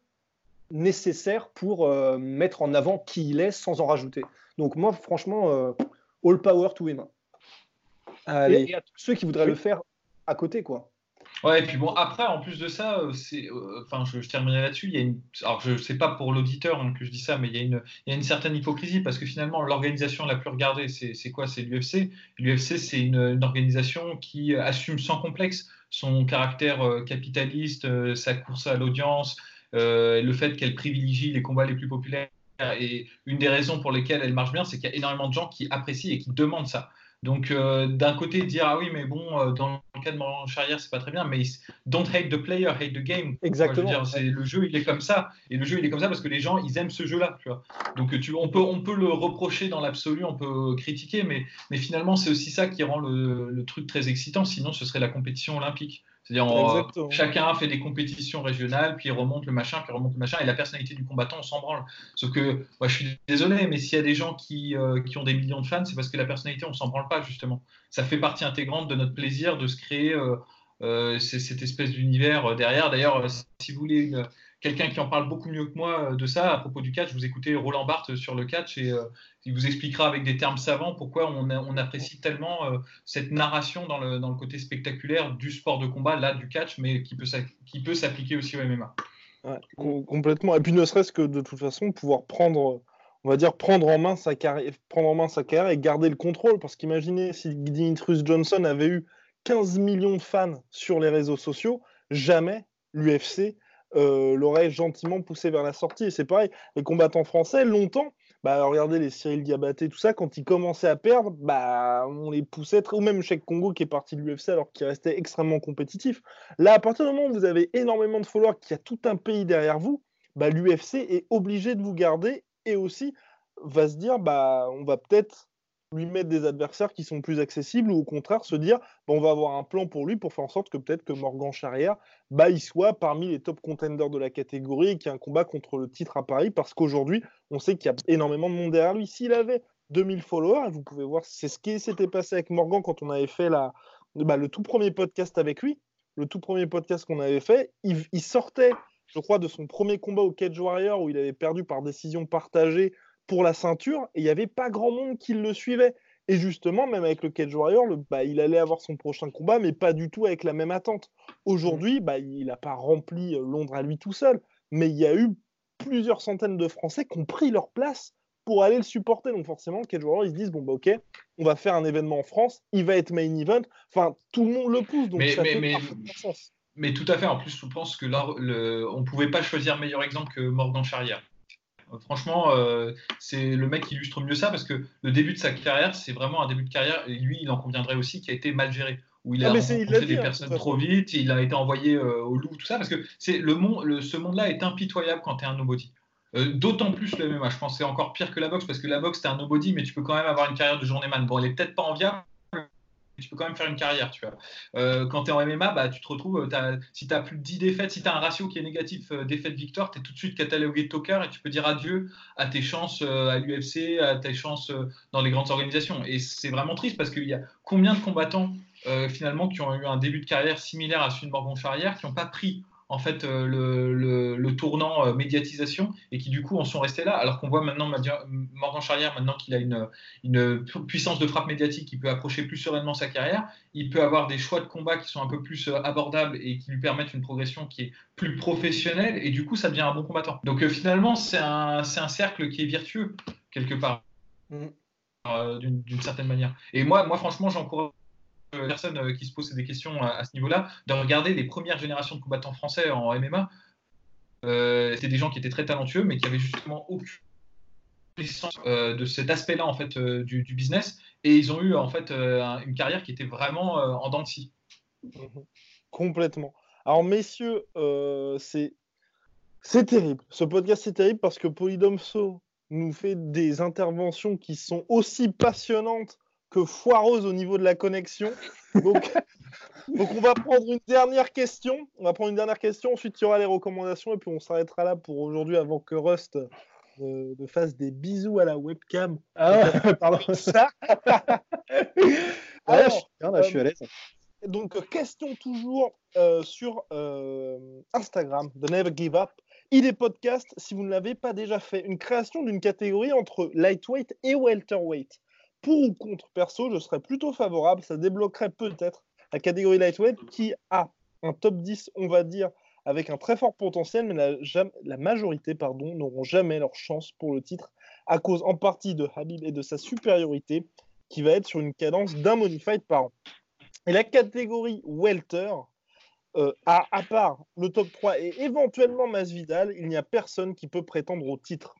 nécessaires pour euh, mettre en avant qui il est sans en rajouter. Donc moi, franchement, all power to him. Allez. Et, à tous ceux qui voudraient le faire à côté, quoi. Ouais, et puis bon, après, en plus de ça, euh, euh, enfin, je, terminerai là-dessus. Il y a une, alors, je sais pas pour l'auditeur hein, que je dis ça, mais il y, a une, il y a une certaine hypocrisie parce que finalement, l'organisation la plus regardée, c'est, c'est quoi? C'est l'UFC. L'UFC, c'est une, organisation qui assume sans complexe son caractère euh, capitaliste, sa course à l'audience, le fait qu'elle privilégie les combats les plus populaires. Et une des raisons pour lesquelles elle marche bien, c'est qu'il y a énormément de gens qui apprécient et qui demandent ça. Donc, euh, d'un côté, dire ah oui, mais bon, euh, dans le cas de Morgan Charrière, c'est pas très bien, mais don't hate the player, hate the game. Exactement. c'est le jeu, il est comme ça, et le jeu, il est comme ça parce que les gens, ils aiment ce jeu-là. Donc, tu, on peut, on peut le reprocher dans l'absolu, on peut critiquer, mais, mais finalement, c'est aussi ça qui rend le, le, truc très excitant. Sinon, ce serait la compétition olympique. C'est-à-dire, chacun fait des compétitions régionales, puis il remonte le machin, puis il remonte le machin, et la personnalité du combattant, on s'en branle. Sauf que, moi, je suis désolé, mais s'il y a des gens qui, euh, qui, ont des millions de fans, c'est parce que la personnalité, on s'en branle pas, justement. Ça fait partie intégrante de notre plaisir de se créer euh, euh, cette espèce d'univers derrière. D'ailleurs, si vous voulez une quelqu'un qui en parle beaucoup mieux que moi euh, de ça à propos du catch. Vous écoutez Roland Barthes sur le catch et euh, il vous expliquera avec des termes savants pourquoi on, apprécie tellement euh, cette narration dans le, côté spectaculaire du sport de combat, là du catch, mais qui peut, qui peut s'appliquer aussi au MMA. complètement. Et puis ne serait-ce que de toute façon pouvoir prendre, on va dire prendre en main sa carrière, prendre en main sa carrière et garder le contrôle. Parce qu'imaginez si Dimitrius Johnson avait eu 15 millions de fans sur les réseaux sociaux, jamais l'UFC euh, l'aurait gentiment poussé vers la sortie. Et c'est pareil, les combattants français, longtemps, bah, regardez les Cyril Diabaté, tout ça, quand ils commençaient à perdre, bah, on les poussait, ou même Cheikh Congo qui est parti de l'UFC alors qu'il restait extrêmement compétitif. Là, à partir du moment où vous avez énormément de followers, qu'il y a tout un pays derrière vous, bah, l'UFC est obligé de vous garder et aussi va se dire, bah, on va peut-être lui mettre des adversaires qui sont plus accessibles ou au contraire se dire bah, on va avoir un plan pour lui pour faire en sorte que peut-être que Morgan Charrière bah, il soit parmi les top contenders de la catégorie et qu'il y ait un combat contre le titre à Paris parce qu'aujourd'hui on sait qu'il y a énormément de monde derrière lui. S'il avait 2000 followers, vous pouvez voir c'est ce qui s'était passé avec Morgan quand on avait fait la, bah, le tout premier podcast avec lui, le tout premier podcast qu'on avait fait, il, il sortait je crois de son premier combat au Cage Warrior où il avait perdu par décision partagée pour la ceinture et il n'y avait pas grand monde qui le suivait. Et justement, même avec le Cage Warrior, le, bah, il allait avoir son prochain combat, mais pas du tout avec la même attente. Aujourd'hui, bah, il n'a pas rempli euh, Londres à lui tout seul, mais il y a eu plusieurs centaines de Français qui ont pris leur place pour aller le supporter. Donc forcément, Cage Warrior, ils se disent, bon, bah ok, on va faire un événement en France, il va être main event. Enfin, tout le monde le pousse, donc mais, ça mais, Mais tout à fait. En plus, je pense que là, le... on ne pouvait pas choisir meilleur exemple que Morgan Charrière. Franchement, euh, c'est le mec qui illustre mieux ça parce que le début de sa carrière, c'est vraiment un début de carrière, et lui, il en conviendrait aussi, qui a été mal géré. Où il a ah, rencontré des hein, personnes trop vite, il a été envoyé euh, au loup, tout ça, parce que c'est le monde, ce monde-là est impitoyable quand tu es un nobody. Euh, d'autant plus le MMA, je pense c'est encore pire que la boxe, parce que la boxe, t'es un nobody, mais tu peux quand même avoir une carrière de journeyman. Bon, elle est peut-être pas enviable, tu peux quand même faire une carrière, tu vois. Euh, quand tu es en MMA, bah, tu te retrouves, as, si tu as plus de 10 défaites, si tu as un ratio qui est négatif euh, défaite-victoire, tu es tout de suite catalogué toker et tu peux dire adieu à tes chances euh, à l'UFC, à tes chances dans les grandes organisations. Et c'est vraiment triste parce qu'il y a combien de combattants finalement qui ont eu un début de carrière similaire à celui de Morgan Charrière qui n'ont pas pris en fait le, le, tournant médiatisation et qui du coup en sont restés là. Alors qu'on voit maintenant Morgan Charrière, maintenant qu'il a une, une, puissance de frappe médiatique, qui peut approcher plus sereinement sa carrière, il peut avoir des choix de combat qui sont un peu plus abordables et qui lui permettent une progression qui est plus professionnelle et du coup ça devient un bon combattant. Donc finalement c'est un, un cercle qui est vertueux quelque part. Mm. Euh, d'une certaine manière. Et moi, moi franchement, j'encourage personnes euh, qui se posent des questions à, ce niveau-là de regarder les premières générations de combattants français en MMA. Euh, C'était des gens qui étaient très talentueux, mais qui avaient justement aucune connaissance euh, de cet aspect-là en fait du, business, et ils ont eu en fait une carrière qui était vraiment en dents de scie. Mhm. Complètement. Alors messieurs, c'est c'est terrible. Ce podcast c'est terrible parce que Polydomso nous fait des interventions qui sont aussi passionnantes que foireuses au niveau de la connexion. Donc, donc on va prendre une dernière question. On va prendre une dernière question. Ensuite, il y aura les recommandations et puis on s'arrêtera là pour aujourd'hui avant que Rust euh, fasse des bisous à la webcam. Ah, pardon. Ça. Alors, je, suis, à l'aise. Donc, question toujours euh, sur euh, Instagram, The Never Give Up. Il est podcast, si vous ne l'avez pas déjà fait, une création d'une catégorie entre lightweight et welterweight. Pour ou contre, perso, je serais plutôt favorable. Ça débloquerait peut-être la catégorie lightweight qui a un top 10, on va dire, avec un très fort potentiel, mais la, majorité pardon, n'auront jamais leur chance pour le titre à cause en partie de Habib et de sa supériorité qui va être sur une cadence d'un fight par an. Et la catégorie welter, euh, à, part le top 3 et éventuellement Masvidal, il n'y a personne qui peut prétendre au titre.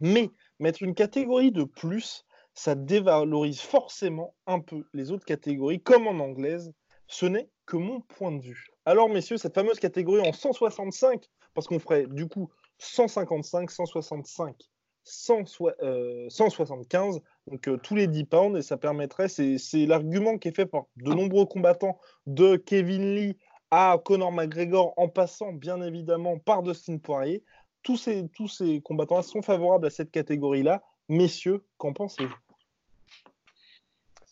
Mais mettre une catégorie de plus, ça dévalorise forcément un peu les autres catégories, comme en anglaise. Ce n'est que mon point de vue. Alors, messieurs, cette fameuse catégorie en 165, parce qu'on ferait du coup 155, 165, 175, donc euh, tous les 10 pounds, et ça permettrait, c'est l'argument qui est fait par de nombreux combattants de Kevin Lee à Conor McGregor, en passant bien évidemment par Dustin Poirier. Tous ces, tous ces combattants sont favorables à cette catégorie-là. Messieurs, qu'en pensez-vous?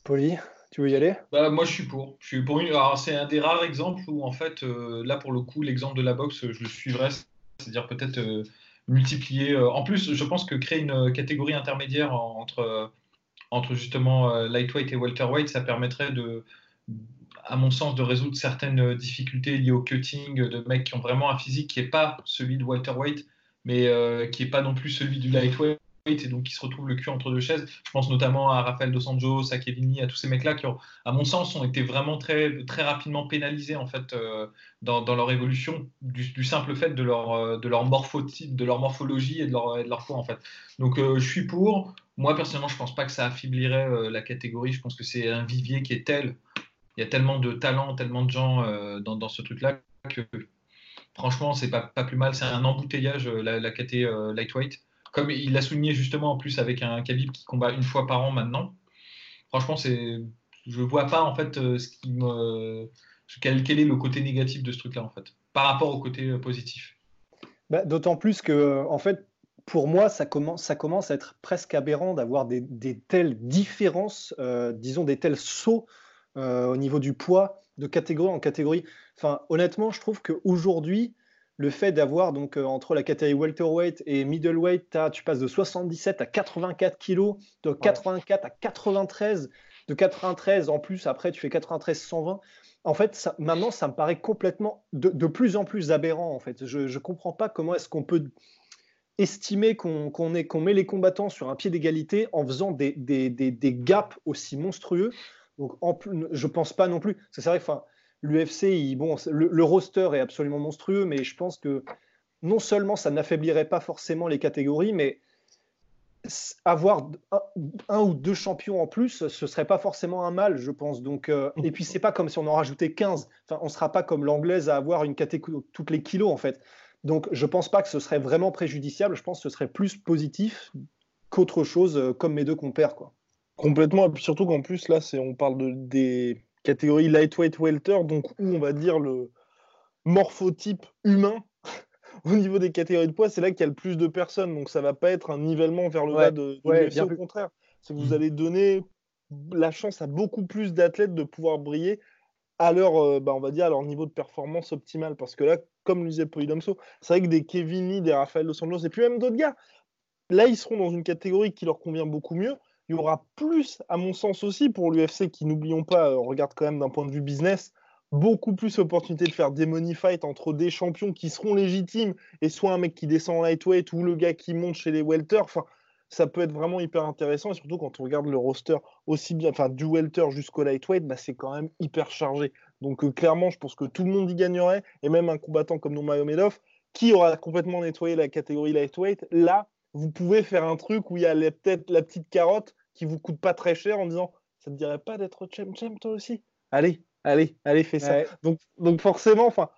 Poli, tu veux y aller? Bah, Moi, je suis pour. Je suis pour une... c'est un des rares exemples où, en fait, euh, là, pour le coup, l'exemple de la boxe, je le suivrais. C'est-à-dire peut-être euh, multiplier. Euh, en plus, je pense que créer une catégorie intermédiaire entre, entre justement lightweight et welterweight, ça permettrait de à mon sens, de résoudre certaines difficultés liées au cutting de mecs qui ont vraiment un physique qui n'est pas celui de Walter White, mais euh, qui n'est pas non plus celui du lightweight, et donc qui se retrouve le cul entre deux chaises. Je pense notamment à Rafael Dos Anjos, à Kevin Lee, à tous ces mecs-là qui, à mon sens, ont été vraiment très, très rapidement pénalisés en fait euh, dans, leur évolution du, simple fait de leur, de leur morphotype, de leur morphologie et de leur, de leur poids en fait. Donc je suis pour. Moi personnellement, je pense pas que ça affaiblirait la catégorie. Je pense que c'est un vivier qui est tel il y a tellement de talents, tellement de gens euh, dans, ce truc-là que franchement, c'est pas, pas plus mal. C'est un embouteillage, euh, la, la KT euh, lightweight. Comme il l'a souligné justement en plus avec un Khabib qui combat une fois par an maintenant. Franchement, c'est, je vois pas en fait ce qui quel, est le côté négatif de ce truc-là en fait, par rapport au côté positif. Bah, d'autant plus que en fait, pour moi, ça commence, ça commence à être presque aberrant d'avoir des, des, telles différences, disons des tels sauts euh, au niveau du poids de catégorie en catégorie. Enfin, honnêtement, je trouve qu'aujourd'hui, le fait d'avoir donc euh, entre la catégorie welterweight et middleweight, tu passes de 77 à 84 kg, de 84 à 93, de 93 en plus, après tu fais 93-120. En fait, maintenant, ça me paraît complètement de, plus en plus aberrant. En fait, je ne comprends pas comment est-ce qu'on peut estimer qu'on met les combattants sur un pied d'égalité en faisant des, des gaps aussi monstrueux. Donc, en plus, je pense pas non plus. C'est vrai l'UFC, bon, le, roster est absolument monstrueux, mais je pense que non seulement ça n'affaiblirait pas forcément les catégories, mais avoir un, ou deux champions en plus, ce serait pas forcément un mal, je pense. Donc, euh, et puis c'est pas comme si on en rajoutait 15. Enfin, on sera pas comme l'anglaise à avoir une catégorie toutes les kilos en fait. Donc, je pense pas que ce serait vraiment préjudiciable. Je pense que ce serait plus positif qu'autre chose, euh, comme mes deux compères, quoi. Complètement, et puis surtout qu'en plus, là, c'est, on parle de, des catégories lightweight welter, donc où on va dire le morphotype humain au niveau des catégories de poids, c'est là qu'il y a le plus de personnes, donc ça va pas être un nivellement vers le bas de, de au contraire. C'est que vous mmh. allez donner la chance à beaucoup plus d'athlètes de pouvoir briller à leur, bah, on va dire, à leur niveau de performance optimal. Parce que là, comme le disait Polydomso, c'est vrai que des Kevin des Rafael Dos Angeles, et puis même d'autres gars, là, ils seront dans une catégorie qui leur convient beaucoup mieux. Il y aura plus, à mon sens aussi, pour l'UFC, qui, n'oublions pas, on regarde quand même d'un point de vue business, beaucoup plus l'opportunité de faire des money fights entre des champions qui seront légitimes et soit un mec qui descend en lightweight ou le gars qui monte chez les welter. Enfin, ça peut être vraiment hyper intéressant et surtout quand on regarde le roster aussi bien, enfin du welter jusqu'au lightweight, bah, c'est quand même hyper chargé. Donc euh, clairement, je pense que tout le monde y gagnerait et même un combattant comme Nurmagomedov qui aura complètement nettoyé la catégorie lightweight, là, vous pouvez faire un truc où il y a peut-être la petite carotte qui vous coûte pas très cher en disant ça te dirait pas d'être champ champ toi aussi? Allez, allez, allez, fais ça. Donc, donc forcément, enfin,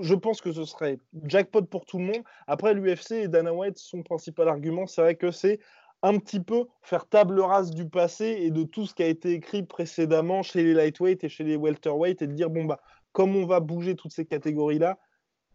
je pense que ce serait jackpot pour tout le monde. Après, l'UFC et Dana White, son principal argument, c'est vrai que c'est un petit peu faire table rase du passé et de tout ce qui a été écrit précédemment chez les lightweight et chez les welterweight et de dire bon bah comme on va bouger toutes ces catégories là,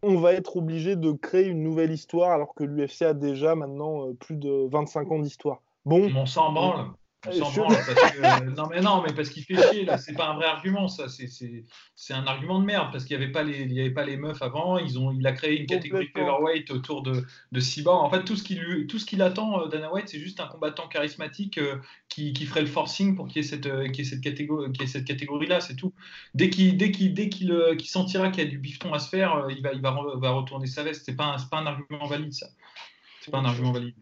on va être obligé de créer une nouvelle histoire alors que l'UFC a déjà maintenant euh, plus de 25 ans d'histoire. Bon, on s'en branle. Euh, non, mais non, mais parce qu'il fait chier, là. C'est pas un vrai argument, ça. C'est un argument de merde parce qu'il n'y avait, pas les, il y avait pas les meufs avant. Ils ont, il a créé une catégorie featherweight autour de, de Cyborg. En fait, tout ce qu'il qu'il attend, euh, Dana White, c'est juste un combattant charismatique euh, qui, qui, ferait le forcing pour qu'il y ait cette, cette catégorie, cette catégorie-là. C'est tout. Dès qu'il dès qu'il dès qu'il sentira qu'il y a du bifton à se faire, il va, il va, va retourner sa veste. C'est pas, un, pas un argument valide, ça. C'est pas un argument valide.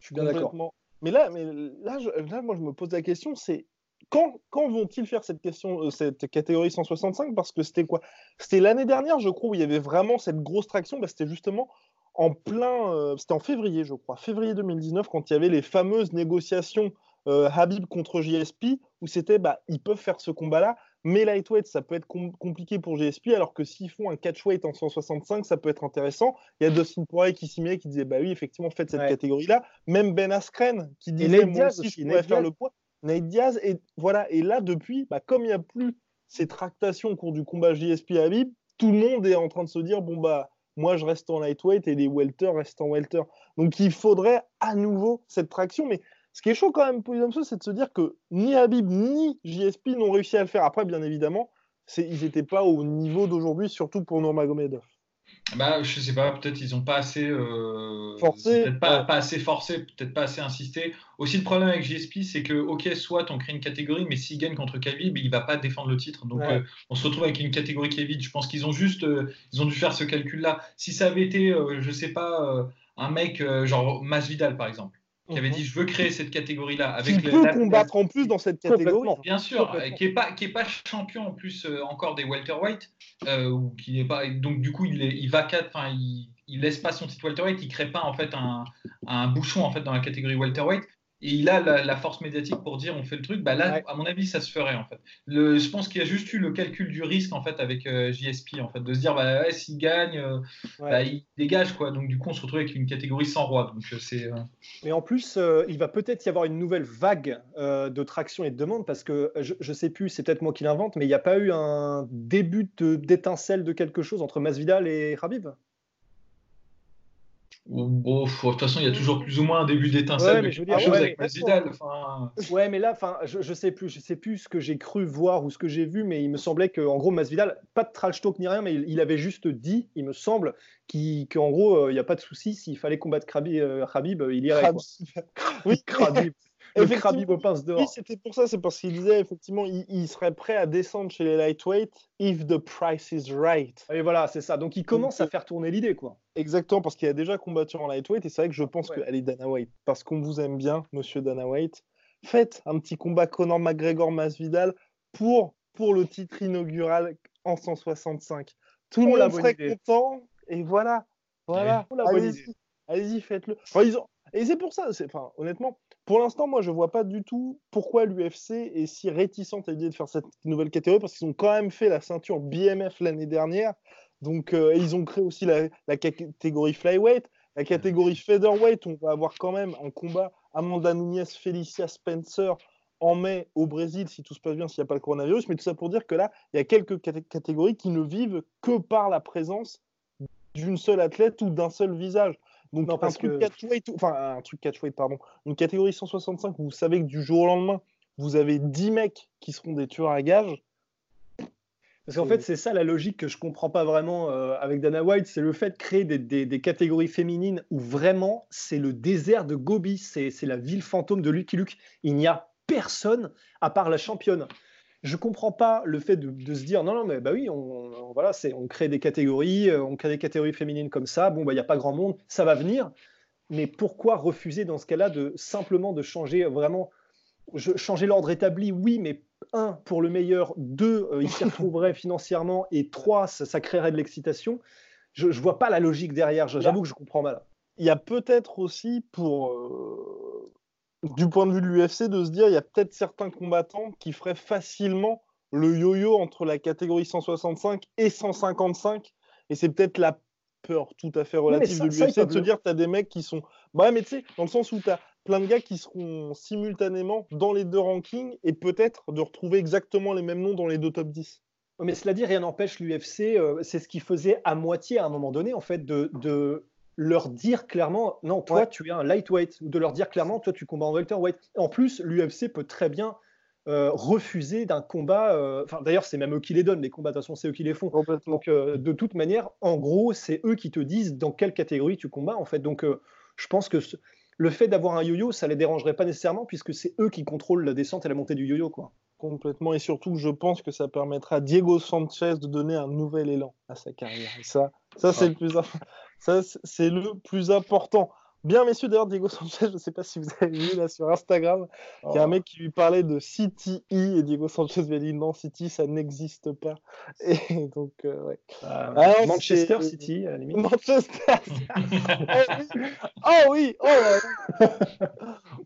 Je suis bien d'accord. Mais là, là, là, moi, je me pose la question, c'est quand, quand vont-ils faire cette question, euh, cette catégorie 165 Parce que c'était quoi? C'était l'année dernière, je crois, où il y avait vraiment cette grosse traction. Bah, c'était justement en plein, euh, c'était en février, je crois, février 2019, quand il y avait les fameuses négociations euh, Habib contre JSP, où c'était, bah, ils peuvent faire ce combat-là, mais lightweight, ça peut être compliqué pour GSP, alors que s'ils font un catchweight en 165, ça peut être intéressant. Il y a Dustin Poirier qui s'y met, qui disait, bah oui, effectivement, faites cette catégorie-là. Même Ben Askren qui disait, moi aussi, je pourrais faire le poids. Nate Diaz, et voilà. Et là, depuis, bah, comme il n'y a plus ces tractations au cours du combat JSP Habib, tout le monde est en train de se dire, bon, bah, moi, je reste en lightweight et les welter restent en welter. Donc, il faudrait à nouveau cette traction, mais ce qui est chaud quand même pour les c'est de se dire que ni Habib ni JSP n'ont réussi à le faire. Après, bien évidemment, ils n'étaient pas au niveau d'aujourd'hui, surtout pour Nurmagomedov. Bah, je sais pas, peut-être ils n'ont pas assez euh, forcé, peut-être pas, pas, assez forcé, peut-être pas assez insisté. Aussi le problème avec JSP, c'est que ok, soit on crée une catégorie, mais s'il gagne contre Khabib, il va pas défendre le titre. Donc euh, on se retrouve avec une catégorie qui est vide. Je pense qu'ils ont juste, euh, ils ont dû faire ce calcul-là. Si ça avait été, je sais pas, un mec genre Masvidal par exemple qui avait dit je veux créer cette catégorie-là. Avec qui peut combattre en plus dans cette catégorie. Bien sûr, qui n'est pas, qui est pas champion en plus euh, encore des welterweight, euh, ou qui n'est pas, donc du coup il, est, il va enfin il, il laisse pas son titre welterweight, il crée pas en fait un, un bouchon en fait dans la catégorie welterweight et il a la, force médiatique pour dire on fait le truc, bah là, à mon avis, ça se ferait en fait. Le, je pense qu'il y a juste eu le calcul du risque en fait avec euh, JSP en fait, de se dire bah ouais, s'il gagne, euh, bah, il dégage quoi. Donc du coup, on se retrouve avec une catégorie sans roi. Donc euh, c'est. Mais en plus, il va peut-être y avoir une nouvelle vague de traction et de demande parce que je, je sais plus, c'est peut-être moi qui l'invente, mais il n'y a pas eu un début d'étincelle de, quelque chose entre Masvidal et Rabib Bon, de toute façon, il y a toujours plus ou moins un début d'étincelle ouais, chose avec Masvidal. Enfin... Ouais, mais là, enfin, je, je sais plus, je sais plus ce que j'ai cru voir ou ce que j'ai vu, mais il me semblait que, en gros, Masvidal, pas de trash talk ni rien, mais il, avait juste dit, il me semble, qu'en gros, euh, il n'y a pas de souci, s'il fallait combattre Khabib, euh, il irait. oui, Khabib. Oui, c'était pour ça, c'est parce qu'il disait effectivement, il, serait prêt à descendre chez les lightweight if the price is right. Et voilà, c'est ça. Donc il commence à faire tourner l'idée, quoi. Exactement, parce qu'il a déjà combattu en lightweight et c'est vrai que je pense que est Dana White, parce qu'on vous aime bien, Monsieur Dana White, faites un petit combat Conor McGregor Masvidal pour pour le titre inaugural en 165. Tout le monde serait content et voilà, voilà. Allez-y, allez faites-le. Et c'est pour ça, enfin, honnêtement, pour l'instant, moi, je vois pas du tout pourquoi l'UFC est si réticente à l'idée de faire cette nouvelle catégorie, parce qu'ils ont quand même fait la ceinture BMF l'année dernière. Donc, euh, ils ont créé aussi la, catégorie flyweight, la catégorie featherweight. On va avoir quand même en combat Amanda Nunes, Felicia Spencer en mai au Brésil, si tout se passe bien, s'il n'y a pas le coronavirus. Mais tout ça pour dire que là, il y a quelques catégories qui ne vivent que par la présence d'une seule athlète ou d'un seul visage. Donc un truc catchweight, enfin un truc catchweight, pardon, une catégorie 165 où vous savez que du jour au lendemain, vous avez 10 mecs qui seront des tueurs à gages. Parce qu'en fait, c'est ça la logique que je comprends pas vraiment euh, avec Dana White, c'est le fait de créer des, catégories féminines où vraiment c'est le désert de Gobi, c'est la ville fantôme de Lucky Luke. Il n'y a personne à part la championne. Je comprends pas le fait de, se dire non, non, mais bah oui, on, voilà, on crée des catégories, euh, on crée des catégories féminines comme ça, bon, bah il n'y a pas grand monde, ça va venir. Mais pourquoi refuser dans ce cas-là de simplement de changer vraiment changer l'ordre établi, oui, mais un, pour le meilleur, deux, euh, il s'y retrouverait financièrement, et trois, ça, créerait de l'excitation. Je ne vois pas la logique derrière, j'avoue que je comprends mal. Il y a peut-être aussi, pour, euh, du point de vue de l'UFC, de se dire, il y a peut-être certains combattants qui feraient facilement le yo-yo entre la catégorie 165 et 155, et c'est peut-être la peur tout à fait relative de l'UFC de se dire, tu as des mecs qui sont... Bah mais tu sais, dans le sens où tu as plein de gars qui seront simultanément dans les deux rankings et peut-être de retrouver exactement les mêmes noms dans les deux top 10. Mais cela dit, rien n'empêche l'UFC, euh, c'est ce qu'il faisait à moitié à un moment donné, en fait, de, leur dire clairement, non, toi, tu es un lightweight, ou de leur dire clairement, toi, tu combats en welterweight. En plus, l'UFC peut très bien euh, refuser d'un combat. Euh, enfin, d'ailleurs, c'est même eux qui les donnent, les combats, de toute façon, c'est eux qui les font. Donc, de toute manière, en gros, c'est eux qui te disent dans quelle catégorie tu combats, en fait. Donc, je pense que le fait d'avoir un yo-yo, ça les dérangerait pas nécessairement puisque c'est eux qui contrôlent la descente et la montée du yo-yo, quoi. Complètement, et surtout, je pense que ça permettra à Diego Sanchez de donner un nouvel élan à sa carrière. Et ça, ça c'est le plus, ça, c'est le plus important. Bien, messieurs, d'ailleurs, Diego Sanchez, je ne sais pas si vous avez vu là sur Instagram, il y a un oh. mec qui lui parlait de City e et Diego Sanchez lui a dit non, City, ça n'existe pas. Et donc, euh, ouais. Euh, ah, Manchester City, à la limite. Manchester Oh oui Oh,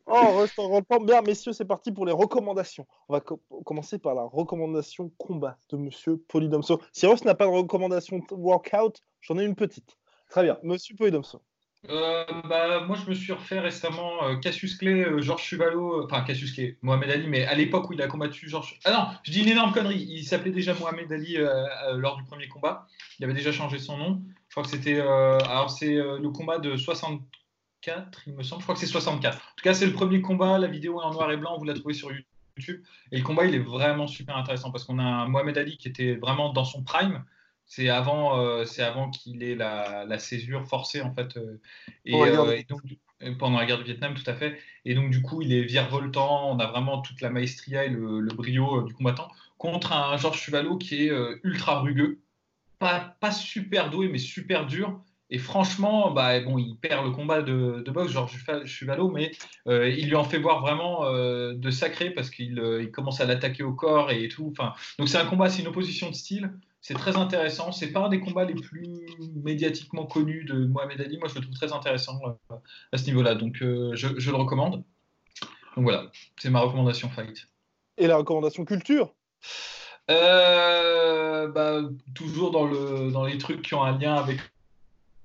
oh reste en Bien, messieurs, c'est parti pour les recommandations. On va commencer par la recommandation combat de monsieur Polydomso. Si Ross n'a pas de recommandation workout, j'en ai une petite. Très bien. Monsieur Polydomso. Euh, bah, moi, je me suis refait récemment euh, Cassius Clay, euh, Georges Chuvalo, enfin Cassius Clay, Mohamed Ali, mais à l'époque où il a combattu Georges. Ah non, je dis une énorme connerie. Il s'appelait déjà Mohamed Ali lors du premier combat. Il avait déjà changé son nom. Je crois que c'était. alors, c'est le combat de 64, il me semble. Je crois que c'est 64. En tout cas, c'est le premier combat. La vidéo est en noir et blanc. Vous la trouvez sur YouTube. Et le combat, il est vraiment super intéressant parce qu'on a un Mohamed Ali qui était vraiment dans son prime c'est avant, euh, c'est avant qu'il ait la, césure forcée en fait. Euh, euh, et, donc, pendant la guerre du Vietnam, tout à fait. Et donc du coup, il est virevoltant. On a vraiment toute la maestria et le, brio du combattant contre un Georges Chuvalo qui est ultra rugueux, pas, pas super doué mais super dur. Et franchement, bah, bon, il perd le combat de, de boxe, Georges Chuvalo, mais il lui en fait voir vraiment de sacré parce qu'il il commence à l'attaquer au corps et tout. Enfin, donc c'est un combat, c'est une opposition de style. C'est très intéressant. C'est pas un des combats les plus médiatiquement connus de Mohamed Ali. Moi, je le trouve très intéressant euh, à ce niveau-là. Donc, euh, je, le recommande. Donc voilà, c'est ma recommandation fight. Et la recommandation culture? Euh, bah, Toujours dans, le, dans les trucs qui ont un lien avec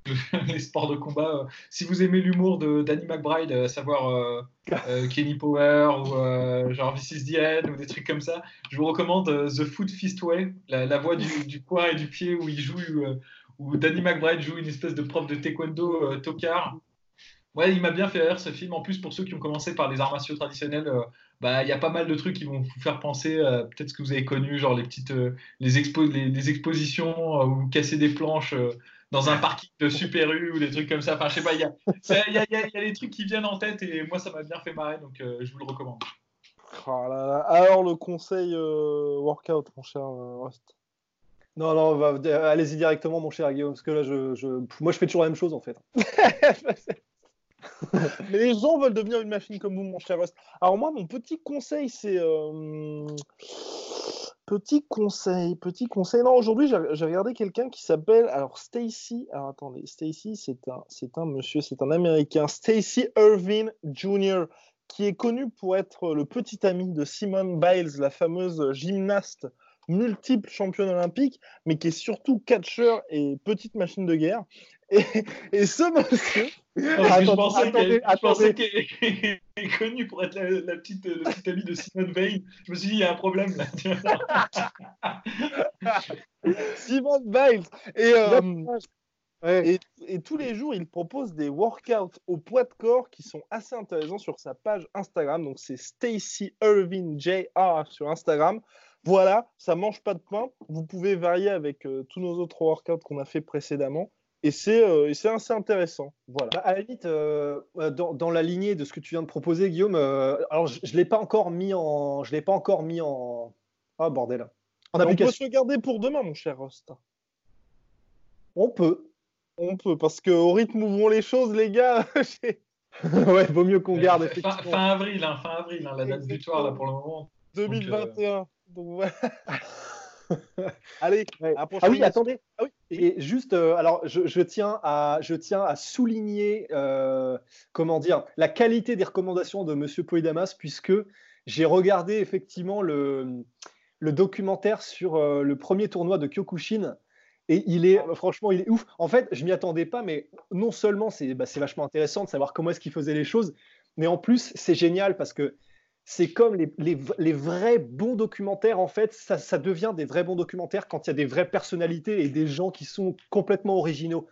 les sports de combat. Euh, si vous aimez l'humour de Danny McBride, à savoir euh, euh, Kenny Power ou genre This is the ou des trucs comme ça, je vous recommande The Foot Fist Way, la, voix du, du, coin et du pied où il joue, où Danny McBride joue une espèce de prof de taekwondo tocard. Ouais, il m'a bien fait rire ce film. En plus, pour ceux qui ont commencé par les arts martiaux traditionnels, bah, il y a pas mal de trucs qui vont vous faire penser peut-être ce que vous avez connu, genre les petites les, les, expositions où vous cassez des planches dans un parking de Super U ou des trucs comme ça. Enfin, je sais pas, il y a, y, a, y a, des trucs qui viennent en tête et moi, ça m'a bien fait marrer, donc euh, je vous le recommande. Oh Alors, le conseil euh, workout, mon cher euh, Rust Non, non, allez-y directement, mon cher Guillaume, parce que là, je, je, moi, je fais toujours la même chose, en fait. Mais les gens veulent devenir une machine comme vous, mon cher Rust. Alors, moi, mon petit conseil, c'est Petit conseil, petit conseil. Non, aujourd'hui, j'ai regardé quelqu'un qui s'appelle alors Stacy. Alors attendez, Stacy, c'est un, c'est un monsieur, c'est un Américain, Stacy Irving Jr., qui est connu pour être le petit ami de Simone Biles, la fameuse gymnaste multiple championne olympique, mais qui est surtout catcheur et petite machine de guerre. Et, et ce monsieur. je pensais qu'il est connu pour être la, petite, le petit ami de Simone Veil. Je me suis dit, il y a un problème là. Simone Veil. Et, euh, et, et, tous les jours, il propose des workouts au poids de corps qui sont assez intéressants sur sa page Instagram. Donc, c'est Stacy Irving JR sur Instagram. Voilà, ça mange pas de pain. Vous pouvez varier avec euh, tous nos autres workouts qu'on a fait précédemment. Et c'est euh, assez intéressant. Voilà. Bah, à la limite, euh, dans, dans, la lignée de ce que tu viens de proposer, Guillaume, alors je ne l'ai pas encore mis en. Je l'ai pas encore mis en. Ah, bordel. En on peut se garder pour demain, mon cher Rost. On peut. On peut, parce qu'au rythme où vont les choses, les gars, ouais, vaut mieux qu'on garde. Fin, fin, avril, hein, fin avril, hein, la date butoir là pour le moment. 2021. Donc, Allez, ah oui, attendez. Ah oui. Et juste, euh, alors, je, tiens à, je tiens à souligner, euh, comment dire, la qualité des recommandations de Monsieur Poidamas, puisque j'ai regardé effectivement le, le documentaire sur euh, le premier tournoi de Kyokushin. Et il est, franchement, il est ouf. En fait, je m'y attendais pas, mais non seulement c'est bah, vachement intéressant de savoir comment est-ce qu'il faisait les choses, mais en plus, c'est génial parce que c'est comme les, les, vrais bons documentaires, en fait, ça, ça, devient des vrais bons documentaires quand il y a des vraies personnalités et des gens qui sont complètement originaux.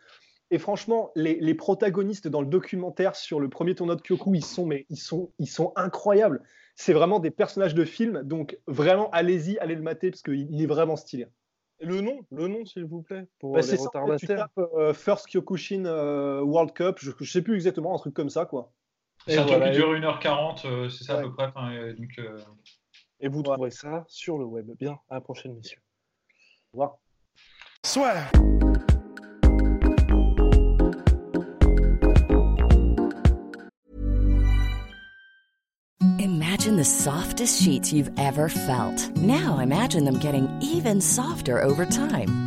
Et franchement, les, les protagonistes dans le documentaire sur le premier tournoi de Kyoku, ils sont, mais ils sont, ils sont incroyables. C'est vraiment des personnages de film, donc vraiment, allez-y, allez le mater parce qu'il est vraiment stylé. Le nom, le nom, s'il vous plaît, pour bah, les retardataires. tu euh, First Kyokushin euh, World Cup, je, ne sais plus exactement, un truc comme ça, quoi. C'est un truc qui dure 1h40, euh, c'est ça à peu près. donc, euh, Et vous trouverez ça sur le web. Bien, à la prochaine, messieurs. Au revoir. Soit. Imagine the softest sheets you've ever felt. Now imagine them getting even softer over time.